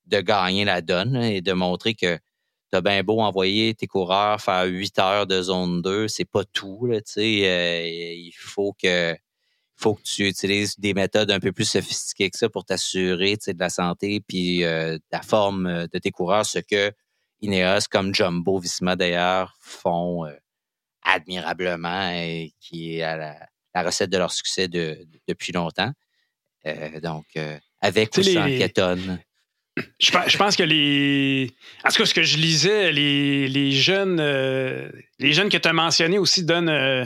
gagner la donne là, et de montrer que t'as bien beau envoyer tes coureurs faire 8 heures de zone 2, c'est pas tout. Là, euh, il faut que faut que tu utilises des méthodes un peu plus sophistiquées que ça pour t'assurer de la santé puis euh, de la forme euh, de tes coureurs, ce que Ineos comme Jumbo Visma d'ailleurs font euh, admirablement et qui est à la, la recette de leur succès de- depuis longtemps. Euh, donc, euh, avec ou sans les-. Je pense, je pense que les. En tout cas, ce que je lisais, les, les jeunes euh, les jeunes que tu as mentionnés aussi donnent, euh,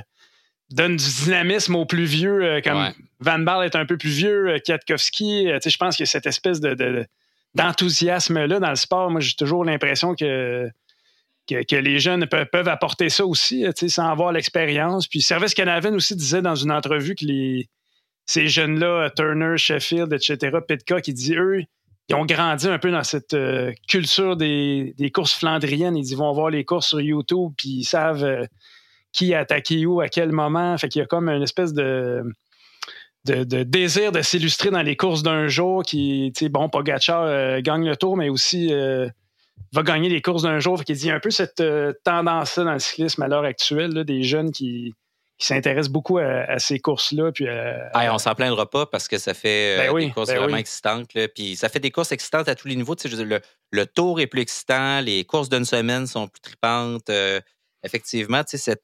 donnent du dynamisme aux plus vieux, euh, comme Ouais. Van Baal est un peu plus vieux, Kwiatkowski. je pense qu'il y a cette espèce de, de- d'enthousiasme-là dans le sport. Moi, j'ai toujours l'impression que, que, que les jeunes peuvent, peuvent apporter ça aussi, sans avoir l'expérience. Puis Service Canavan aussi disait dans une entrevue que les, ces jeunes-là, Turner, Sheffield, etc., Pitcock, qui dit eux, ils ont grandi un peu dans cette euh, culture des, courses flandriennes. Ils vont voir les courses sur YouTube, puis ils savent euh, qui a attaqué où, à quel moment. Fait qu'il y a comme une espèce de, désir de s'illustrer dans les courses d'un jour qui, tu sais, bon, Pogacar euh, gagne le tour, mais aussi euh, va gagner les courses d'un jour. Fait qu'il y a un peu cette tendance-là dans le cyclisme à l'heure actuelle, des jeunes qui, qui s'intéressent beaucoup à, à ces courses-là. Puis à- on s'en plaindra pas parce que ça fait euh, Ben oui, des courses ben vraiment oui. excitantes. là. Puis ça fait des courses excitantes à tous les niveaux. Tu sais, le, le tour est plus excitant, les courses d'une semaine sont plus tripantes. euh, effectivement, tu sais,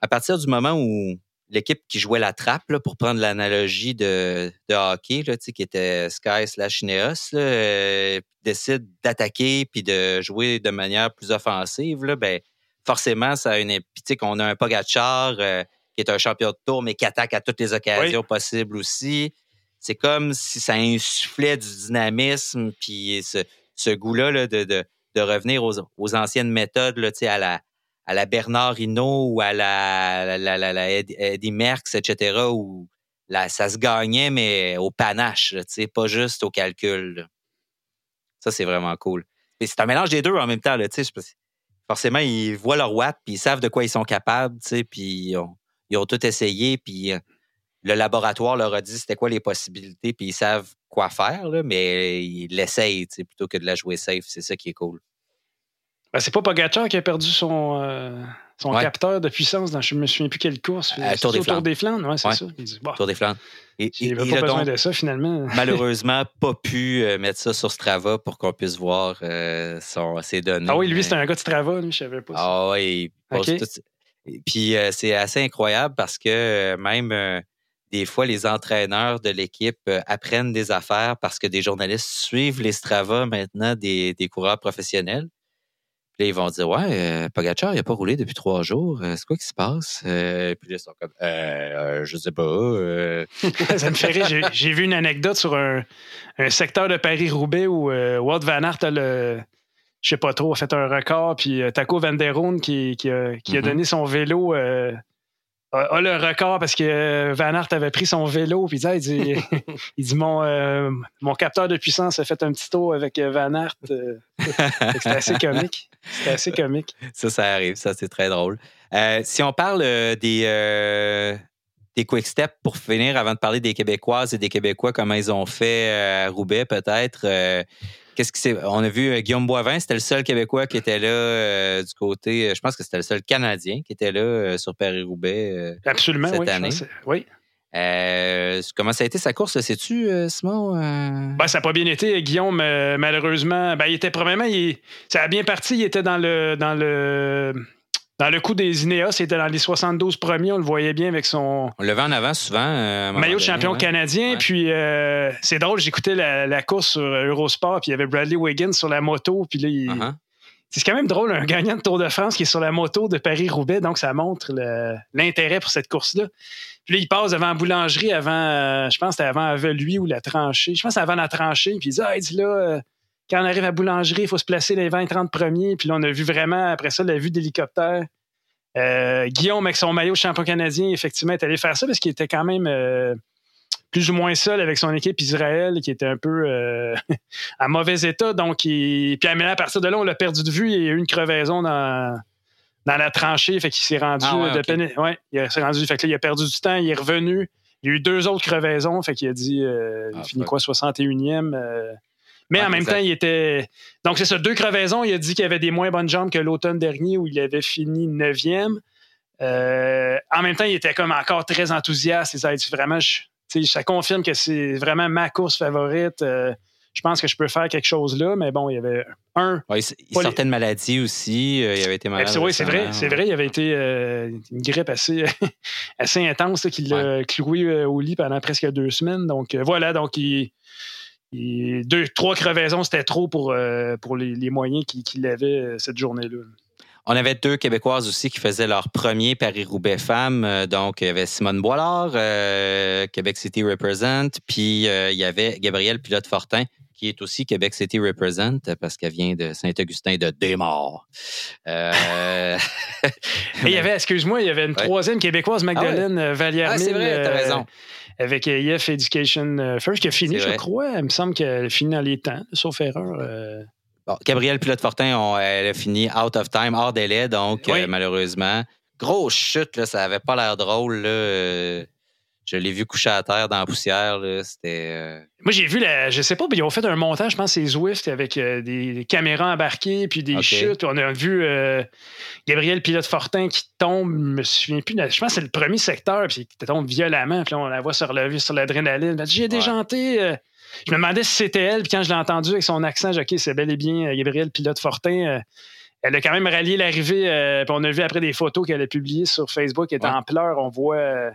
à partir du moment où l'équipe qui jouait la trappe, là, pour prendre l'analogie de, de hockey, là, tu sais, qui était Sky slash Ineos, euh, décide d'attaquer puis de jouer de manière plus offensive, là, ben, forcément, ça a une. Puis, tu sais, qu'on a un Pogachar euh, qui est un champion de tour, mais qui attaque à toutes les occasions possibles aussi. C'est comme si ça insufflait du dynamisme, puis ce, ce goût-là là, de, de, de revenir aux, aux anciennes méthodes, là, à la, à la Bernard Hinault ou à la, la, la, la- la Ed- Eddie Merckx, etc., où là, ça se gagnait, mais au panache, là, pas juste au calcul. là. Ça, c'est vraiment cool. Et c'est un mélange des deux en même temps. Là, forcément, ils voient leur watt, puis ils savent de quoi ils sont capables, puis ils ont, ils ont tout essayé, puis euh, le laboratoire leur a dit c'était quoi les possibilités, puis ils savent quoi faire, là, mais ils l'essayent, plutôt que de la jouer safe. C'est ça qui est cool. Ben, c'est pas Pogacar qui a perdu son, euh, son Ouais. capteur de puissance dans je me souviens plus quelle course. Euh, C'est Tour des au des Flandres, ouais, c'est Ouais. ça. Il dit, bah, Tour des Flandres. Et, il pas besoin donc de ça finalement. malheureusement pas pu euh, mettre ça sur Strava pour qu'on puisse voir son, ses données. Ah oui, lui, c'était un gars de Strava, lui, je savais pas. ça. Ah oui, il pose Ok. tout- Et Puis euh, c'est assez incroyable parce que euh, même euh, des fois, les entraîneurs de l'équipe euh, apprennent des affaires parce que des journalistes suivent les Strava maintenant des, des coureurs professionnels. Puis là, ils vont dire Ouais, euh, Pogacar, il n'a pas roulé depuis trois jours. C'est quoi qui se passe? Euh, puis là, ils sont comme euh, euh, Je sais pas. euh. ça me fait rire. J'ai- vu une anecdote sur un, un secteur de Paris-Roubaix où euh, Wout Van Aert a le. Je sais pas trop, a fait un record, puis euh, Taco Van Der qui, qui a, qui a Mhm. donné son vélo euh, a, le record parce que Van Aert avait pris son vélo. Puis il dit, il dit mon, mon capteur de puissance a fait un petit tour avec Van Aert. C'était assez comique. C'était assez comique. Ça, ça arrive. Ça, c'est très drôle. si on parle des des quick steps pour finir avant de parler des Québécoises et des Québécois, comment ils ont fait à Roubaix peut-être. Qu'est-ce qui On a vu euh, Guillaume Boivin, c'était le seul Québécois qui était là euh, du côté. Euh, je pense que c'était le seul Canadien qui était là sur Paris-Roubaix Absolument, cette oui, année. oui. comment ça a été sa course, sais-tu, Simon? Ben, ça n'a pas bien été. Guillaume, malheureusement, ben, il était probablement. ça a bien parti. Il était dans le dans le dans le coup des Ineos, il était dans les 72 premiers, on le voyait bien avec son. On le vend en avant souvent. Euh, maillot de champion canadien. Puis euh, c'est drôle, j'écoutais la, course sur Eurosport, puis il y avait Bradley Wiggins sur la moto, puis là, uh-huh. C'est quand même drôle, un gagnant de Tour de France qui est sur la moto de Paris-Roubaix, donc ça montre l'intérêt pour cette course-là. Puis là, il passe devant la boulangerie avant, euh, je pense que c'était avant lui ou la tranchée. Je pense que c'était avant la tranchée, puis il dit Ah, il dit là, quand on arrive à la boulangerie, il faut se placer les 20-30 premiers. Puis là, on a vu vraiment, après ça, la vue d'hélicoptère. Euh, Guillaume, avec son maillot champion canadien, effectivement, est allé faire ça parce qu'il était quand même euh, plus ou moins seul avec son équipe Israël, qui était un peu euh, à mauvais état. Donc, il... puis à partir de là, on l'a perdu de vue. Il y a eu une crevaison dans, dans la tranchée. Fait qu'il s'est rendu ah de ouais, il s'est rendu. Fait que il a perdu du temps, il est revenu. Il y a eu deux autres crevaisons. Fait qu'il a dit il ah, finit quoi, 61e. Mais en même temps, il était. Donc, c'est ça, deux crevaisons. Il a dit qu'il avait des moins bonnes jambes que l'automne dernier où il avait fini 9e. Euh, en même temps, il était comme encore très enthousiaste. Il dit vraiment, ça confirme que c'est vraiment ma course favorite. Euh, je pense que je peux faire quelque chose là, mais bon, il y avait un. il, sortait de maladie aussi. Euh, il avait été malade. oui, c'est vrai, c'est vrai. Il avait été une grippe assez, assez intense qui l'a cloué au lit pendant presque deux semaines. Donc voilà, donc il deux, trois crevaisons, c'était trop pour, euh, pour les, moyens qu'il avait euh, cette journée-là. On avait deux Québécoises aussi qui faisaient leur premier Paris-Roubaix femmes. Euh, donc, il y avait Simone Boilard, Québec City Represent, puis il y avait Gabrielle Pilote-Fortin, qui est aussi Québec City Represent parce qu'elle vient de Saint-Augustin de Desmaures. il y avait, excuse-moi, il y avait une troisième Québécoise, Magdalene ah ouais. Ah, c'est vrai, t'as raison avec EF Education euh, First, qui a fini, je crois. Il me semble qu'elle a fini dans les temps, sauf erreur. Euh. Bon, Gabrielle Pilote-Fortin, elle a fini out of time, hors délai, donc euh, malheureusement. Grosse chute, là, ça n'avait pas l'air drôle. Là. Je l'ai vu coucher à terre dans la poussière. C'était. Euh, Moi, j'ai vu, la, je sais pas, mais ils ont fait un montage, je pense, c'est Zwift avec euh, des, caméras embarquées puis des chutes. On a vu euh, Gabriel Pilote Fortin qui tombe, je me souviens plus, je pense que c'est le premier secteur, puis qui tombe violemment, puis on la voit sur sur l'adrénaline. J'ai déjanté. je me demandais si c'était elle, puis quand je l'ai entendu avec son accent, j'ai OK, c'est bel et bien Gabriel Pilote Fortin. elle a quand même rallié l'arrivée, puis on a vu après des photos qu'elle a publiées sur Facebook, elle était en pleurs. On voit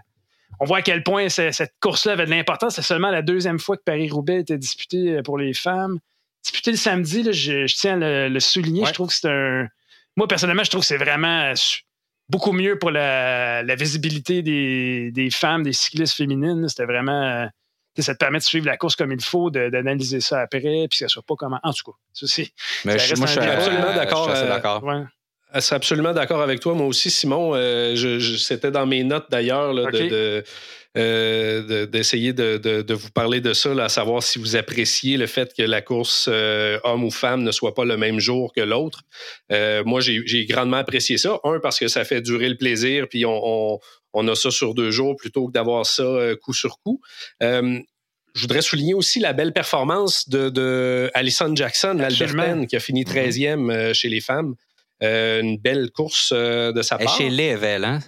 on voit à quel point cette course-là avait de l'importance. C'est seulement la deuxième fois que Paris-Roubaix était disputé euh, pour les femmes. Disputé le samedi, je, tiens à le, souligner. Je trouve que c'est un. Moi, personnellement, je trouve que c'est vraiment beaucoup mieux pour la, visibilité des, femmes, des cyclistes féminines. C'était vraiment. Ça te permet de suivre la course comme il faut, d'analyser ça après, puis que ça soit pas comment. En tout cas, ça, c'est. moi, je suis absolument d'accord. Je suis absolument d'accord avec toi. Moi aussi, Simon, euh, c'était dans mes notes d'ailleurs euh, d'essayer de, vous parler de ça, à savoir si vous appréciez le fait que la course euh, homme ou femme ne soit pas le même jour que l'autre. moi, j'ai grandement apprécié ça. Un, parce que ça fait durer le plaisir, puis on, a ça sur deux jours plutôt que d'avoir ça coup sur coup. je voudrais souligner aussi la belle performance de, Alison Jackson, l'Albertaine, qui a fini 13e mm-hmm. chez les femmes. Euh, une belle course euh, de sa part. chez Liv, elle, hein?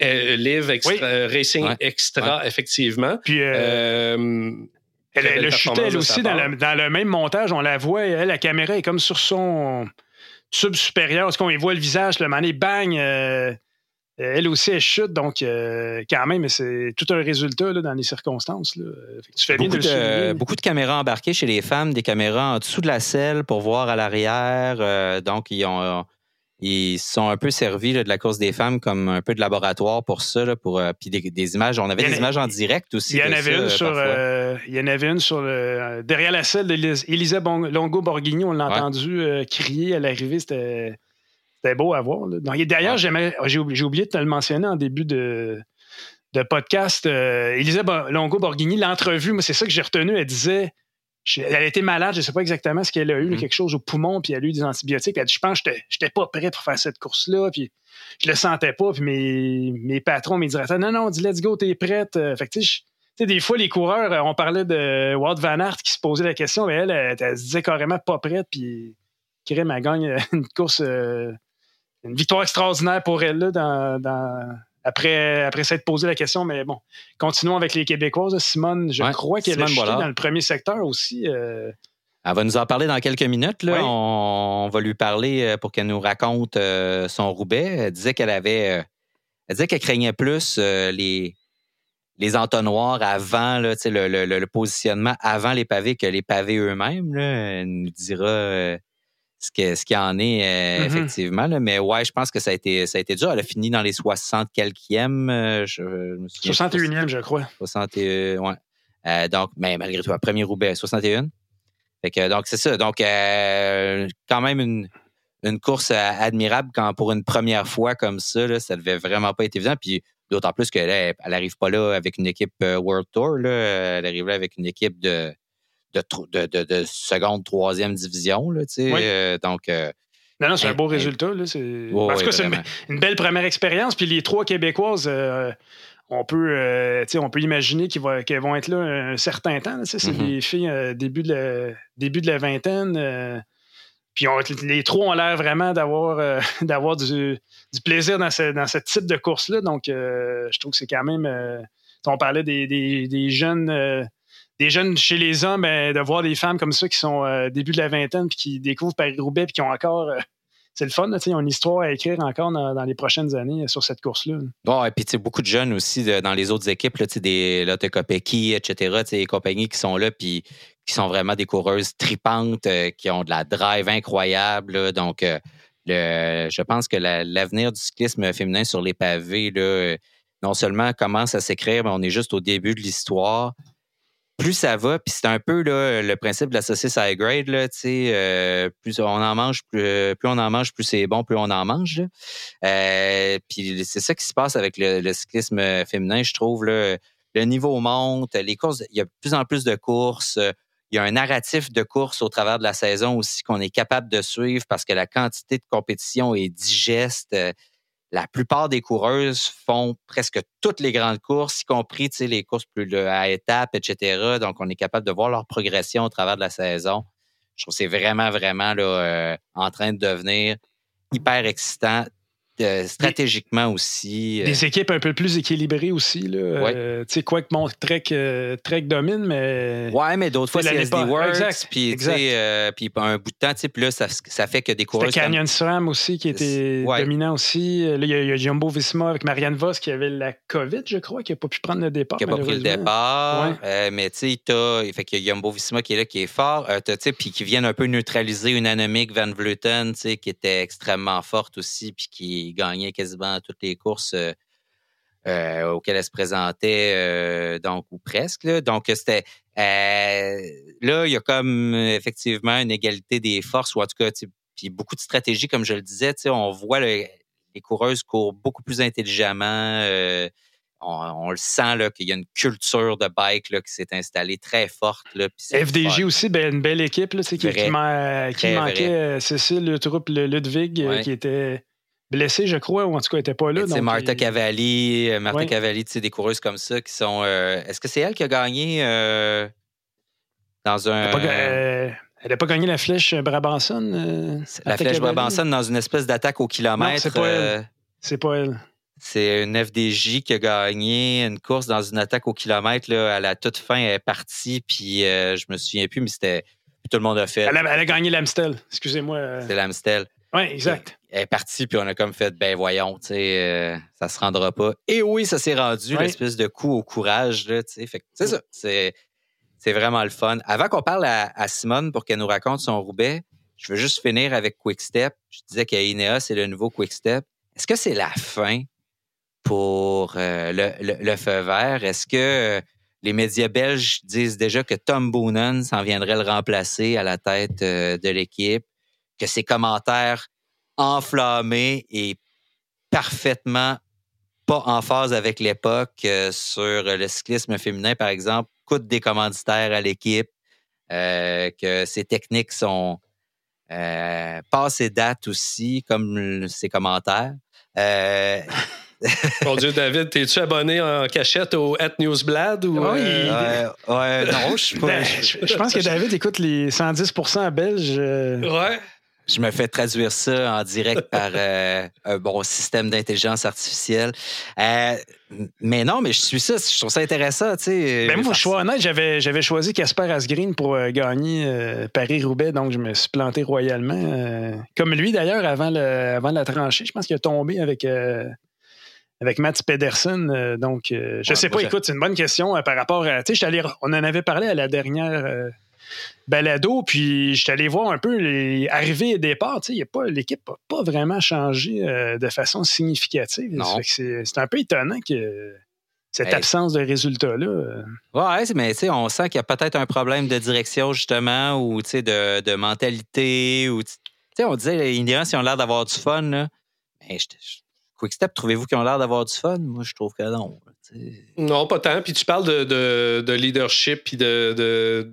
Euh, Liv extra, Racing Extra, effectivement. Puis, elle, elle chuté, elle aussi, dans, le même montage. On la voit, elle, la caméra est comme sur son sub supérieur. Est-ce qu'on y voit le visage, le mané, bang! elle aussi, elle chute. Donc, quand même, c'est tout un résultat dans les circonstances. Tu fais beaucoup, de, beaucoup de caméras embarquées chez les femmes, des caméras en dessous de la selle pour voir à l'arrière. donc, ils ont ils sont un peu servis de la course des femmes comme un peu de laboratoire pour ça, pour euh, puis des, images. On avait des images en direct aussi. Il y en avait une sur, euh, il y en avait une sur le, derrière la selle d'Elisa Longo Borghini. On l'a entendu euh, crier à l'arrivée. C'était beau à voir. D'ailleurs, j'ai oublié de te le mentionner en début de, de podcast. Euh, Elisabeth Longo-Borghini, l'entrevue, moi, c'est ça que j'ai retenu. Elle disait elle était malade, je ne sais pas exactement ce qu'elle a eu, mm-hmm. quelque chose au poumon, puis elle a eu des antibiotiques. Elle a dit Je pense que je n'étais pas prêt pour faire cette course-là, puis je le sentais pas. Puis mes, mes patrons, mes directeurs, non, non, on dit Let's go, t'es prête. Euh, fait tu sais, des fois, les coureurs, euh, on parlait de Walt Van Aert qui se posait la question, mais elle, elle, se disait carrément pas prête, puis Krim, elle gagne une course, une victoire extraordinaire pour elle là, dans après, après s'être posé la question, mais bon, continuons avec les Québécoises. Simone, je crois qu'elle est dans le premier secteur aussi. Euh. Elle va nous en parler dans quelques minutes. Là. On, va lui parler euh, pour qu'elle nous raconte euh, son Roubaix. Elle disait qu'elle avait. elle disait qu'elle craignait plus les, les entonnoirs avant, là, le, le, le, positionnement avant les pavés que les pavés eux-mêmes. Elle nous dira ce qu'il ce en est euh, mm-hmm. effectivement. Mais ouais, je pense que ça a été ça a été dur. Elle a fini dans les 60 quelquièmes. Euh, je, 61e, je crois. 61, ouais. Euh, donc, mais malgré tout, premier Roubaix, 61. Fait que, donc, c'est ça. Donc, quand même une, une course admirable quand pour une première fois comme ça, là, ça devait vraiment pas être évident. Puis d'autant plus qu'elle elle, arrive pas là avec une équipe World Tour. Là. Elle arrive là avec une équipe de de, de, de, seconde, troisième division. Là, euh, donc, euh, non, non, c'est un beau résultat. Là. C'est... en tout cas, c'est une, belle première expérience. Puis les trois Québécoises, euh, on, peut, on peut imaginer qu'elles vont être là un certain temps. C'est mm-hmm. des filles début, de la, début de la vingtaine. puis les trois ont l'air vraiment d'avoir, d'avoir du, du, plaisir dans ce, dans ce type de course-là. Donc, je trouve que c'est quand même. on parlait des, des, des jeunes des jeunes chez les hommes, ben, de voir des femmes comme ça qui sont euh, début de la vingtaine puis qui découvrent Paris-Roubaix puis qui ont encore. Euh, c'est le fun, ils ont une histoire à écrire encore dans, les prochaines années sur cette course-là. Bon, et puis beaucoup de jeunes aussi dans les autres équipes, là, des Lotte Kopecky, etc., les compagnies qui sont là, puis qui sont vraiment des coureuses tripantes, euh, qui ont de la drive incroyable. donc, je pense que l'avenir du cyclisme féminin sur les pavés, là, non seulement commence à s'écrire, mais on est juste au début de l'histoire plus ça va, puis c'est un peu là, le principe de la saucisse high grade, là, euh, plus on en mange, plus, plus, on en mange, plus c'est bon, plus on en mange. Euh, puis c'est ça qui se passe avec le, cyclisme féminin, je trouve. Là, le niveau monte, les courses, il y a de plus en plus de courses. Il y a un narratif de course au travers de la saison aussi qu'on est capable de suivre parce que la quantité de compétition est digeste la plupart des coureuses font presque toutes les grandes courses, y compris les courses plus à étapes, etc. Donc, on est capable de voir leur progression au travers de la saison. Je trouve que c'est vraiment, vraiment là, euh, en train de devenir hyper excitant stratégiquement aussi. Euh, des équipes un peu plus équilibrées aussi. Là. Euh, tu sais, quoi que mon Trek, euh, Trek domine, mais. Ouais, mais d'autres fois, c'est SD Works. Puis, puis un bout de temps, puis là, ça, ça, fait que des coureurs. Canyon SRAM aussi qui était dominant aussi. Là, il y, a Jumbo Visma avec Marianne Voss qui avait la COVID, je crois, qui n'a pas pu prendre le départ. Qui n'a pas pris le départ. mais tu sais, il fait qu'il y a Jumbo Visma qui est là, qui est fort. puis qui viennent un peu neutraliser une anomique Van Vleuten, qui était extrêmement forte aussi, puis qui gagnait quasiment toutes les courses euh, euh, auxquelles elle se présentait, euh, donc, ou presque. Donc, c'était. là, il y a comme effectivement une égalité des forces, ou en tout cas, puis beaucoup de stratégies, comme je le disais. On voit les coureuses courent beaucoup plus intelligemment. On, le sent qu'il y a une culture de bike qui s'est installée très forte. Là, FDJ aussi, ben, une belle équipe là, qui, qui, manquait Cécile, le troupe Ludwig, qui était blessé, je crois, ou en tout cas, elle n'était pas là. C'est Martha Cavalli, euh, Martha Cavalli, tu sais, des coureuses comme ça qui sont. Euh, est-ce que c'est elle qui a gagné euh, dans un. Elle n'a pas, gagné la flèche Brabanson? la flèche Brabanson dans une espèce d'attaque au kilomètre. C'est pas elle. C'est pas elle. C'est une FDJ qui a gagné une course dans une attaque au kilomètre. Là, à la toute fin, elle est partie, puis je me souviens plus, mais c'était. Tout le monde a fait. Elle a, elle a gagné l'Amstel, excusez-moi. C'est l'Amstel. Oui, exact. Elle est partie, puis on a comme fait, ben voyons, tu sais, euh, ça se rendra pas. Et oui, ça s'est rendu, l'espèce de coup au courage, tu sais. Fait c'est ça, c'est, c'est vraiment le fun. Avant qu'on parle à, Simone pour qu'elle nous raconte son Roubaix, je veux juste finir avec Quickstep. Je disais qu'Ineos, c'est le nouveau Quickstep. Est-ce que c'est la fin pour euh, le, le, feu vert? Est-ce que euh, les médias belges disent déjà que Tom Boonen s'en viendrait le remplacer à la tête de l'équipe? Que ses commentaires enflammé et parfaitement pas en phase avec l'époque euh, sur le cyclisme féminin, par exemple, coûte des commanditaires à l'équipe, euh, que ses techniques sont euh, passées date aussi, comme ses commentaires. Euh, Mon Dieu, David, t'es-tu abonné en cachette au At Newsblad ou Oui. ouais, ouais, non, je suis pas. Ben, je, je pense que David écoute les 110% belges. euh, Ouais. Je me fais traduire ça en direct par euh, un bon système d'intelligence artificielle. Euh, mais non, mais je suis ça. Je trouve ça intéressant, tu sais. Ben moi, je suis honnête, j'avais, j'avais choisi Casper Asgreen pour euh, gagner euh, Paris-Roubaix, donc je me suis planté royalement. euh, comme lui, d'ailleurs, avant, le, avant la tranchée, je pense qu'il a tombé avec, euh, avec Mats Pedersen. euh, donc, euh, je Ouais, sais pas, écoute, c'est une bonne question euh, par rapport à. Tu sais, on en avait parlé à la dernière. Balado, puis je suis allé voir un peu les arrivées et départs. Tu sais, il y a pas, l'équipe n'a pas vraiment changé euh, de façon significative. Non. C'est, c'est un peu étonnant que cette Hey. absence de résultats-là. euh, Ouais, mais tu sais, on sent qu'il y a peut-être un problème de direction, justement, ou tu sais, de, de mentalité. Ou, tu sais, on disait, les Indiens, ils ont l'air d'avoir du fun, là. Mais je, je- Quickstep, trouvez-vous qu'ils ont l'air d'avoir du fun? Moi, je trouve que non. Non, pas tant. Puis tu parles de, de, de leadership puis de, de-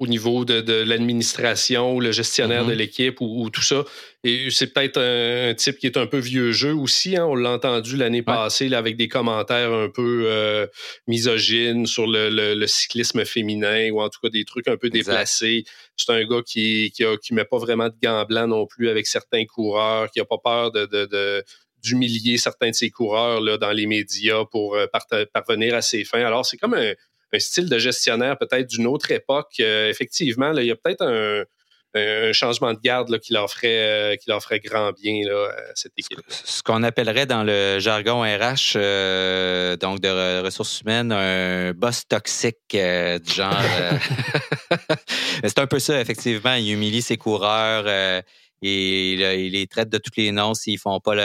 au niveau de, de l'administration ou le gestionnaire Mhm. de l'équipe ou, ou tout ça. Et c'est peut-être un, un type qui est un peu vieux jeu aussi. hein. On l'a entendu l'année passée là, avec des commentaires un peu euh, misogynes sur le, le- le cyclisme féminin ou en tout cas des trucs un peu Exact. déplacés. C'est un gars qui qui, a- qui met pas vraiment de gants blancs non plus avec certains coureurs, qui a pas peur de, de- de- d'humilier certains de ses coureurs là, dans les médias pour euh, parvenir à ses fins. Alors, c'est comme un, un style de gestionnaire peut-être d'une autre époque. Euh, effectivement, là, il y a peut-être un, un changement de garde là, qui, leur ferait, euh, qui leur ferait grand bien là, à cette équipe. Ce qu'on appellerait dans le jargon RH, euh, donc de re- ressources humaines, un boss toxique euh, du genre. euh, c'est un peu ça, effectivement. Il humilie ses coureurs, euh, et il, il les traite de tous les noms s'ils font pas le-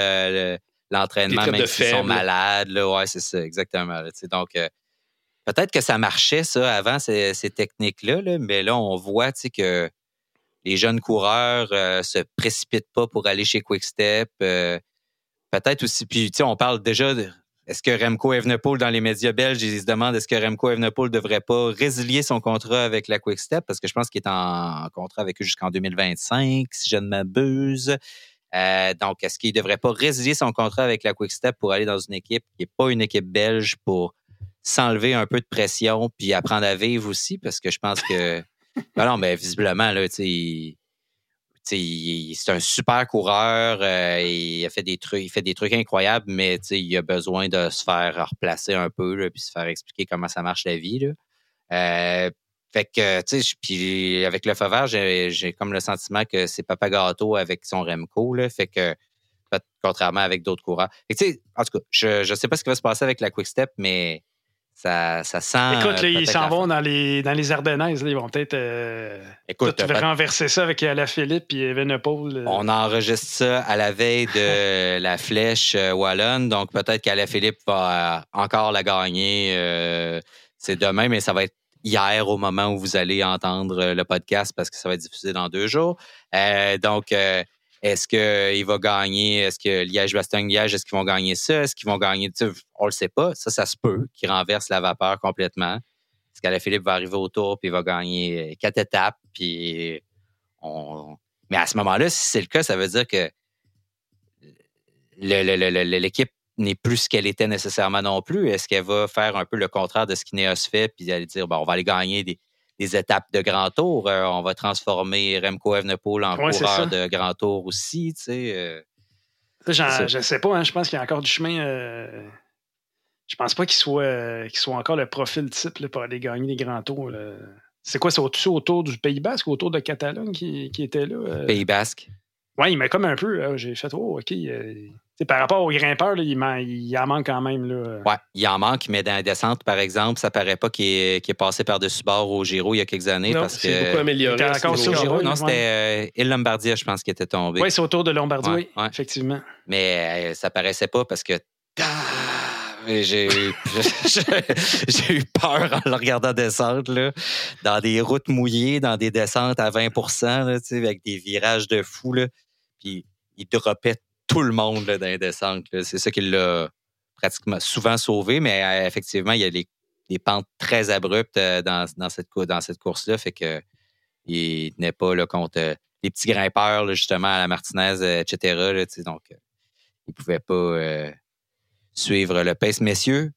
le- l'entraînement, même s'ils sont malades. Là. Ouais, c'est ça, exactement. donc, euh, peut-être que ça marchait, ça, avant, ces, techniques-là, là, mais là, on voit que les jeunes coureurs euh, se précipitent pas pour aller chez Quickstep. euh, peut-être aussi, puis on parle déjà de. Est-ce que Remco Evenepoel, dans les médias belges, ils se demandent est-ce que Remco Evenepoel ne devrait pas résilier son contrat avec la Quickstep? Parce que je pense qu'il est en contrat avec eux jusqu'en 2025, si je ne m'abuse. Euh, donc, est-ce qu'il devrait pas résilier son contrat avec la Quickstep pour aller dans une équipe qui n'est pas une équipe belge pour s'enlever un peu de pression puis apprendre à vivre aussi? Parce que je pense que. Ben non, mais visiblement, là, tu c'est un super coureur. euh, il a fait des trucs, il fait des trucs incroyables, mais il a besoin de se faire replacer un peu, là, puis se faire expliquer comment ça marche la vie. Là. Euh, fait que, tu sais, puis avec le vert, j'ai comme le sentiment que c'est Papa Gâteau avec son Remco. Là, fait que, contrairement avec d'autres coureurs. En tout cas, je ne sais pas ce qui va se passer avec la Quick Step, mais ça, ça sent. Écoute, euh, là, ils peut-être s'en la vont dans les, dans les Ardennaises. là, ils vont peut-être euh, peut- renverser ça avec Alaphilippe et Evenepoel. euh. On enregistre ça à la veille de la flèche euh, wallonne, donc peut-être qu'Alaphilippe va euh, encore la gagner. euh, c'est demain, mais ça va être hier au moment où vous allez entendre euh, le podcast parce que ça va être diffusé dans deux jours. Euh, donc, euh, est-ce qu'il va gagner? Est-ce que Liège-Bastogne-Liège, est-ce qu'ils vont gagner ça? Est-ce qu'ils vont gagner? tu sais, On le sait pas. Ça, ça se peut qu'ils renversent la vapeur complètement. Est-ce qu'Alaphilippe va arriver au tour puis il va gagner euh, quatre étapes? Puis on... Mais à ce moment-là, si c'est le cas, ça veut dire que l'équipe n'est plus ce qu'elle était nécessairement non plus. Est-ce qu'elle va faire un peu le contraire de ce qu'Ineos fait, puis aller dire, bon, on va aller gagner des, des étapes de grand tour, euh, on va transformer Remco Evenepoel en Ouais, coureur de grand tour aussi, tu sais. euh. Je sais pas, hein, je pense qu'il y a encore du chemin. euh, je pense pas qu'il soit, euh, soit encore le profil type là, pour aller gagner les grands tours. C'est quoi, c'est au-dessus autour du Pays Basque, autour de Catalogne qui, qui était là? Pays Basque. Oui, il met comme un peu. J'ai fait, oh, OK. euh, par rapport aux grimpeurs, là, il, man- il en manque quand même. Là. Ouais, il en manque, mais dans la descente, par exemple, ça paraît pas qu'il est, passé par-dessus bord au Giro il y a quelques années Non, parce c'est beaucoup que. amélioré. encore sur Giro, ouais, non, ouais. c'était euh, Il Lombardia, je pense, qui était tombé. Oui, c'est autour de Lombardie, Ouais, oui, ouais. effectivement. Mais euh, ça paraissait pas parce que j'ai eu, j'ai eu peur en le regardant descendre là, dans des routes mouillées, dans des descentes à 20 là, tu sais, avec des virages de fou. Là. Il droppait tout le monde dans les descentes. C'est ça qui l'a pratiquement souvent sauvé, mais euh, effectivement, il y a des pentes très abruptes euh, dans, cette, course-là. Fait que il tenait pas là, contre les petits grimpeurs, justement, à la Martinez, etc. donc, il pouvait pas suivre le pace. Messieurs,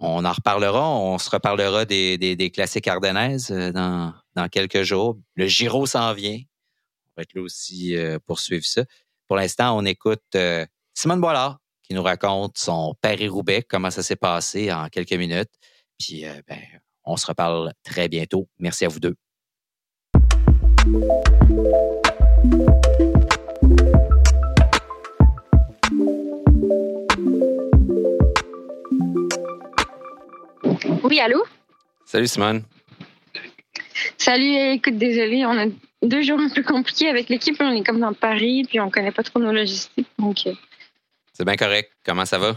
on en reparlera. On se reparlera des, classiques ardennaises dans, dans quelques jours. Le Giro s'en vient. On va être là aussi pour suivre ça. Pour l'instant, on écoute euh, Simone Boilard qui nous raconte son Paris-Roubaix, comment ça s'est passé en quelques minutes. Puis, euh, ben, on se reparle très bientôt. Merci à vous deux. Oui, allô? Salut Simone. Salut, écoute, désolé, on a deux jours un peu compliqués avec l'équipe. On est comme dans Paris, puis on connaît pas trop nos logistiques. Donc, euh. C'est bien correct. Comment ça va?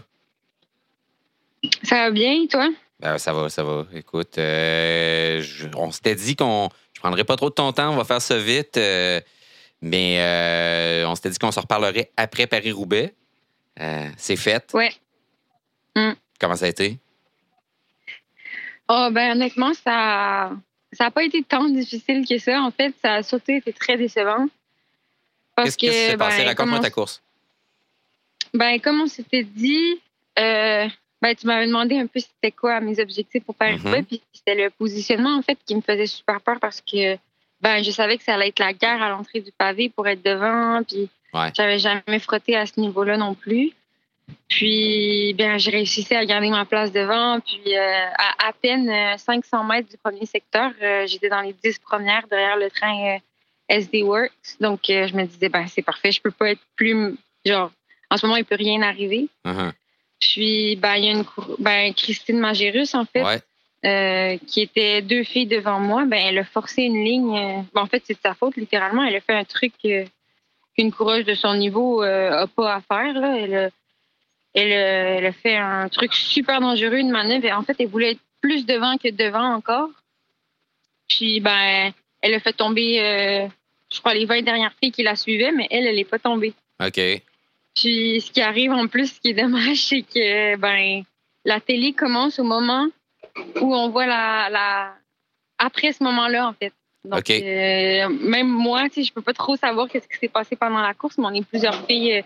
Ça va bien, toi? Ben, ça va, ça va. Écoute, euh, on s'était dit qu'on. Je prendrais pas trop de ton temps, on va faire ça vite. Euh, mais on s'était dit qu'on se reparlerait après Paris-Roubaix. c'est fait. Ouais. Mm. Comment ça a été? Oh, ben honnêtement, ça ça n'a pas été tant difficile que ça. En fait, ça a surtout été très décevant. Qu'est-ce qui s'est passé? Ben, Raconte-moi ta course. Ben, comme on s'était dit, euh, ben, tu m'avais demandé un peu c'était quoi mes objectifs pour faire mm puis c'était le positionnement, en fait, qui me faisait super peur parce que ben, je savais que ça allait être la guerre à l'entrée du pavé pour être devant, puis j'avais jamais frotté à ce niveau-là non plus. Puis, bien, j'ai réussi à garder ma place devant. Puis, euh, à à peine 500 euh, mètres du premier secteur, euh, j'étais dans les 10 premières derrière le train SD Works. Donc, je me disais, ben, c'est parfait, je peux pas être plus. Genre, en ce moment, il peut rien arriver. Uh-huh. Puis, ben, il y a une ben, Christine Magérus, en fait, qui était deux filles devant moi. Ben, elle a forcé une ligne. Ben, en fait, c'est de sa faute, littéralement. Elle a fait un truc qu'une coureuse de son niveau n'a pas à faire. Là. Elle elle, a fait un truc super dangereux, une manœuvre. Et en fait, elle voulait être plus devant que devant encore. Puis, ben, elle a fait tomber, euh, je crois, les 20 dernières filles qui la suivaient, mais elle, elle n'est pas tombée. OK. Puis, ce qui arrive en plus, ce qui est dommage, c'est que, ben, la télé commence au moment où on voit la. la... Après ce moment-là, en fait. Donc, euh, même moi, je peux pas trop savoir qu'est-ce qui s'est passé pendant la course, mais on est plusieurs filles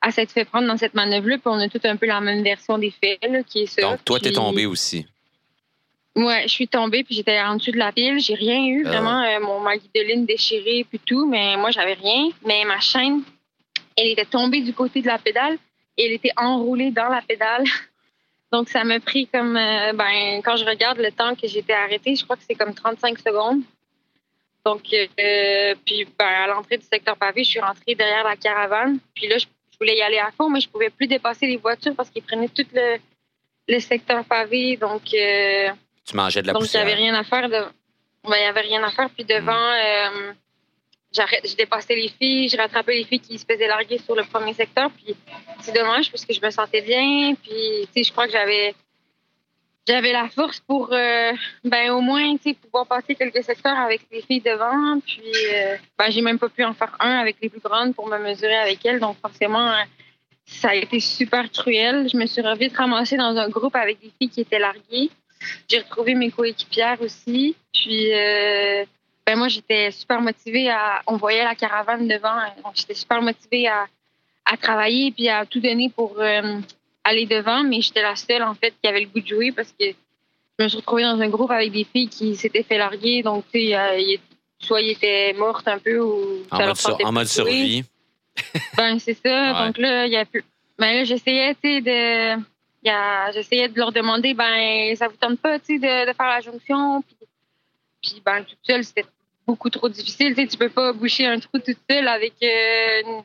à s'être fait prendre dans cette manœuvre-là, puis on a tout un peu la même version des faits, là, qui est ça. Donc, toi, t'es tombé aussi. Ouais, je suis tombée, puis j'étais en dessous de la pile. J'ai rien eu, ah vraiment. Euh, mon ma guidoline déchirée, puis tout, mais moi, j'avais rien. Mais ma chaîne, elle était tombée du côté de la pédale et elle était enroulée dans la pédale. Donc, ça m'a pris comme, euh, ben, quand je regarde le temps que j'étais arrêtée, je crois que c'est comme 35 secondes. Donc, euh, puis ben, à l'entrée du secteur pavé, je suis rentrée derrière la caravane. Puis là, je voulais y aller à fond, mais je pouvais plus dépasser les voitures parce qu'ils prenaient tout le, le, secteur pavé. Donc, euh, tu mangeais de la donc poussière. Donc, j'avais rien à faire. De... Ben, il n'y avait rien à faire. Puis devant, euh, j'ai dépassé les filles, j'ai rattrapé les filles qui se faisaient larguer sur le premier secteur. Puis c'est dommage parce que je me sentais bien. Puis, tu sais, je crois que j'avais j'avais la force pour euh, ben au moins pouvoir passer quelques secteurs avec les filles devant puis euh, ben j'ai même pas pu en faire un avec les plus grandes pour me mesurer avec elles. Donc forcément ça a été super cruel. Je me suis vite ramassée dans un groupe avec des filles qui étaient larguées. J'ai retrouvé mes coéquipières aussi. Puis euh, ben moi j'étais super motivée à on voyait la caravane devant. Donc j'étais super motivée à, à travailler puis à tout donner pour aller devant, mais j'étais la seule, en fait, qui avait le goût de jouer parce que je me suis retrouvée dans un groupe avec des filles qui s'étaient fait larguer. Donc, tu sais, soit ils étaient mortes un peu ou. En, mode, en mode survie. ben, c'est ça. Donc là, il y a plus. Ben là, j'essayais, tu sais, de. J'essayais de leur demander, ben, ça vous tente pas, tu sais, de, faire la jonction? Puis, puis ben, toute seule, c'était beaucoup trop difficile. Tu sais, tu peux pas boucher un trou toute seule avec euh, une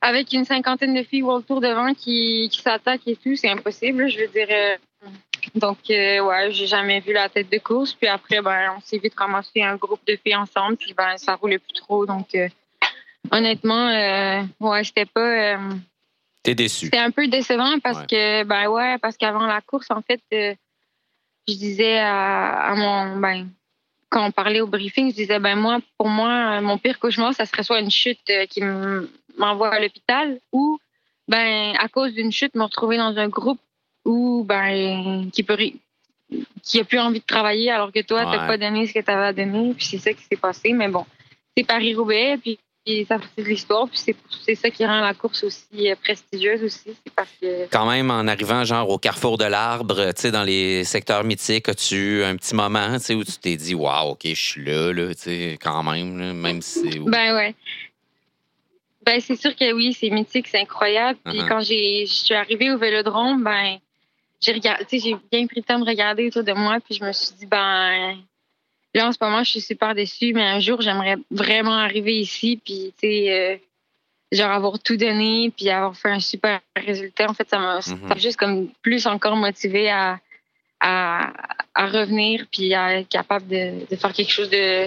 avec une cinquantaine de filles autour devant qui, qui s'attaquent et tout, c'est impossible, je veux dire. Euh, donc, euh, ouais, j'ai jamais vu la tête de course. Puis après, ben, on s'est vite ramassé un groupe de filles ensemble, puis ben, ça roulait plus trop. Donc, euh, honnêtement, ouais, c'était pas. T'es déçu. C'était un peu décevant parce que, ben ouais, parce qu'avant la course, en fait, je disais à, à, mon, ben, quand on parlait au briefing, je disais, ben moi, pour moi, mon pire cauchemar, ça serait soit une chute qui me m'envoie à l'hôpital ou, ben, à cause d'une chute, me retrouver dans un groupe où, ben, qui peut, qui a plus envie de travailler alors que toi, tu n'as pas donné ce que tu avais à donner. Puis c'est ça qui s'est passé. Mais bon, c'est Paris-Roubaix, puis ça fait de l'histoire. Puis c'est ça qui rend la course aussi euh, prestigieuse aussi. C'est parce que... Quand même, en arrivant genre au carrefour de l'arbre, tu sais, dans les secteurs mythiques, as-tu eu un petit moment, tu sais, où tu t'es dit, waouh, OK, je suis là, là, tu sais, quand même, même si c'est... Ben ouais. Ben c'est sûr que oui, c'est mythique, c'est incroyable. Puis uh-huh. quand je suis arrivée au Vélodrome, ben j'ai regardé, j'ai bien pris le temps de regarder autour de moi, puis je me suis dit, ben, là, en ce moment, je suis super déçue, mais un jour, j'aimerais vraiment arriver ici, puis, tu sais, euh, genre avoir tout donné, puis avoir fait un super résultat. En fait, ça m'a mm-hmm. juste comme plus encore motivé à, à, à, revenir, puis à être capable de, de faire quelque chose de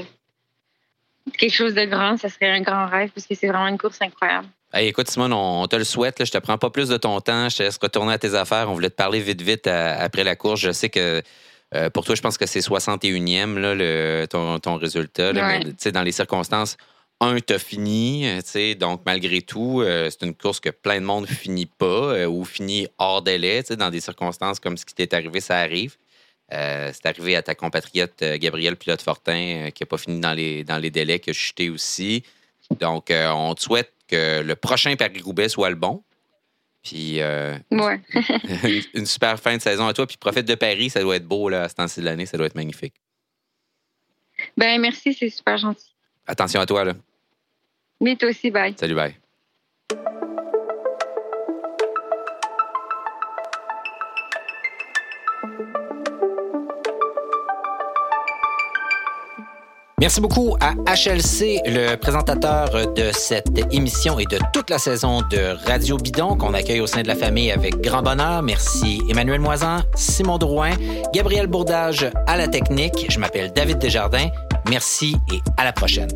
quelque chose de grand. Ça serait un grand rêve, parce que c'est vraiment une course incroyable écoute, Simone, on, te le souhaite. Là, je te prends pas plus de ton temps. Je te laisse retourner à tes affaires. On voulait te parler vite, vite euh, après la course. Je sais que euh, pour toi, je pense que c'est 61e là, le, ton, résultat. dans les circonstances, un, t'as fini. Euh, donc, malgré tout, c'est une course que plein de monde finit pas ou finit hors délai. Dans des circonstances comme ce qui t'est arrivé, ça arrive. C'est arrivé à ta compatriote Gabrielle Pilote-Fortin qui n'a pas fini dans les, dans les délais, qui a chuté aussi. Donc, on te souhaite que le prochain Paris-Roubaix soit le bon. Puis, euh, ouais. une, super fin de saison à toi. Puis, profite de Paris, ça doit être beau là, à ce temps-ci de l'année, ça doit être magnifique. Ben, merci, c'est super gentil. Attention à toi, là. Mais toi aussi, bye. Salut, bye. Merci beaucoup à HLC, le présentateur de cette émission et de toute la saison de Radio Bidon qu'on accueille au sein de la famille avec grand bonheur. Merci Emmanuel Moisan, Simon Drouin, Gabriel Bourdage à la technique. Je m'appelle David Desjardins. Merci et à la prochaine.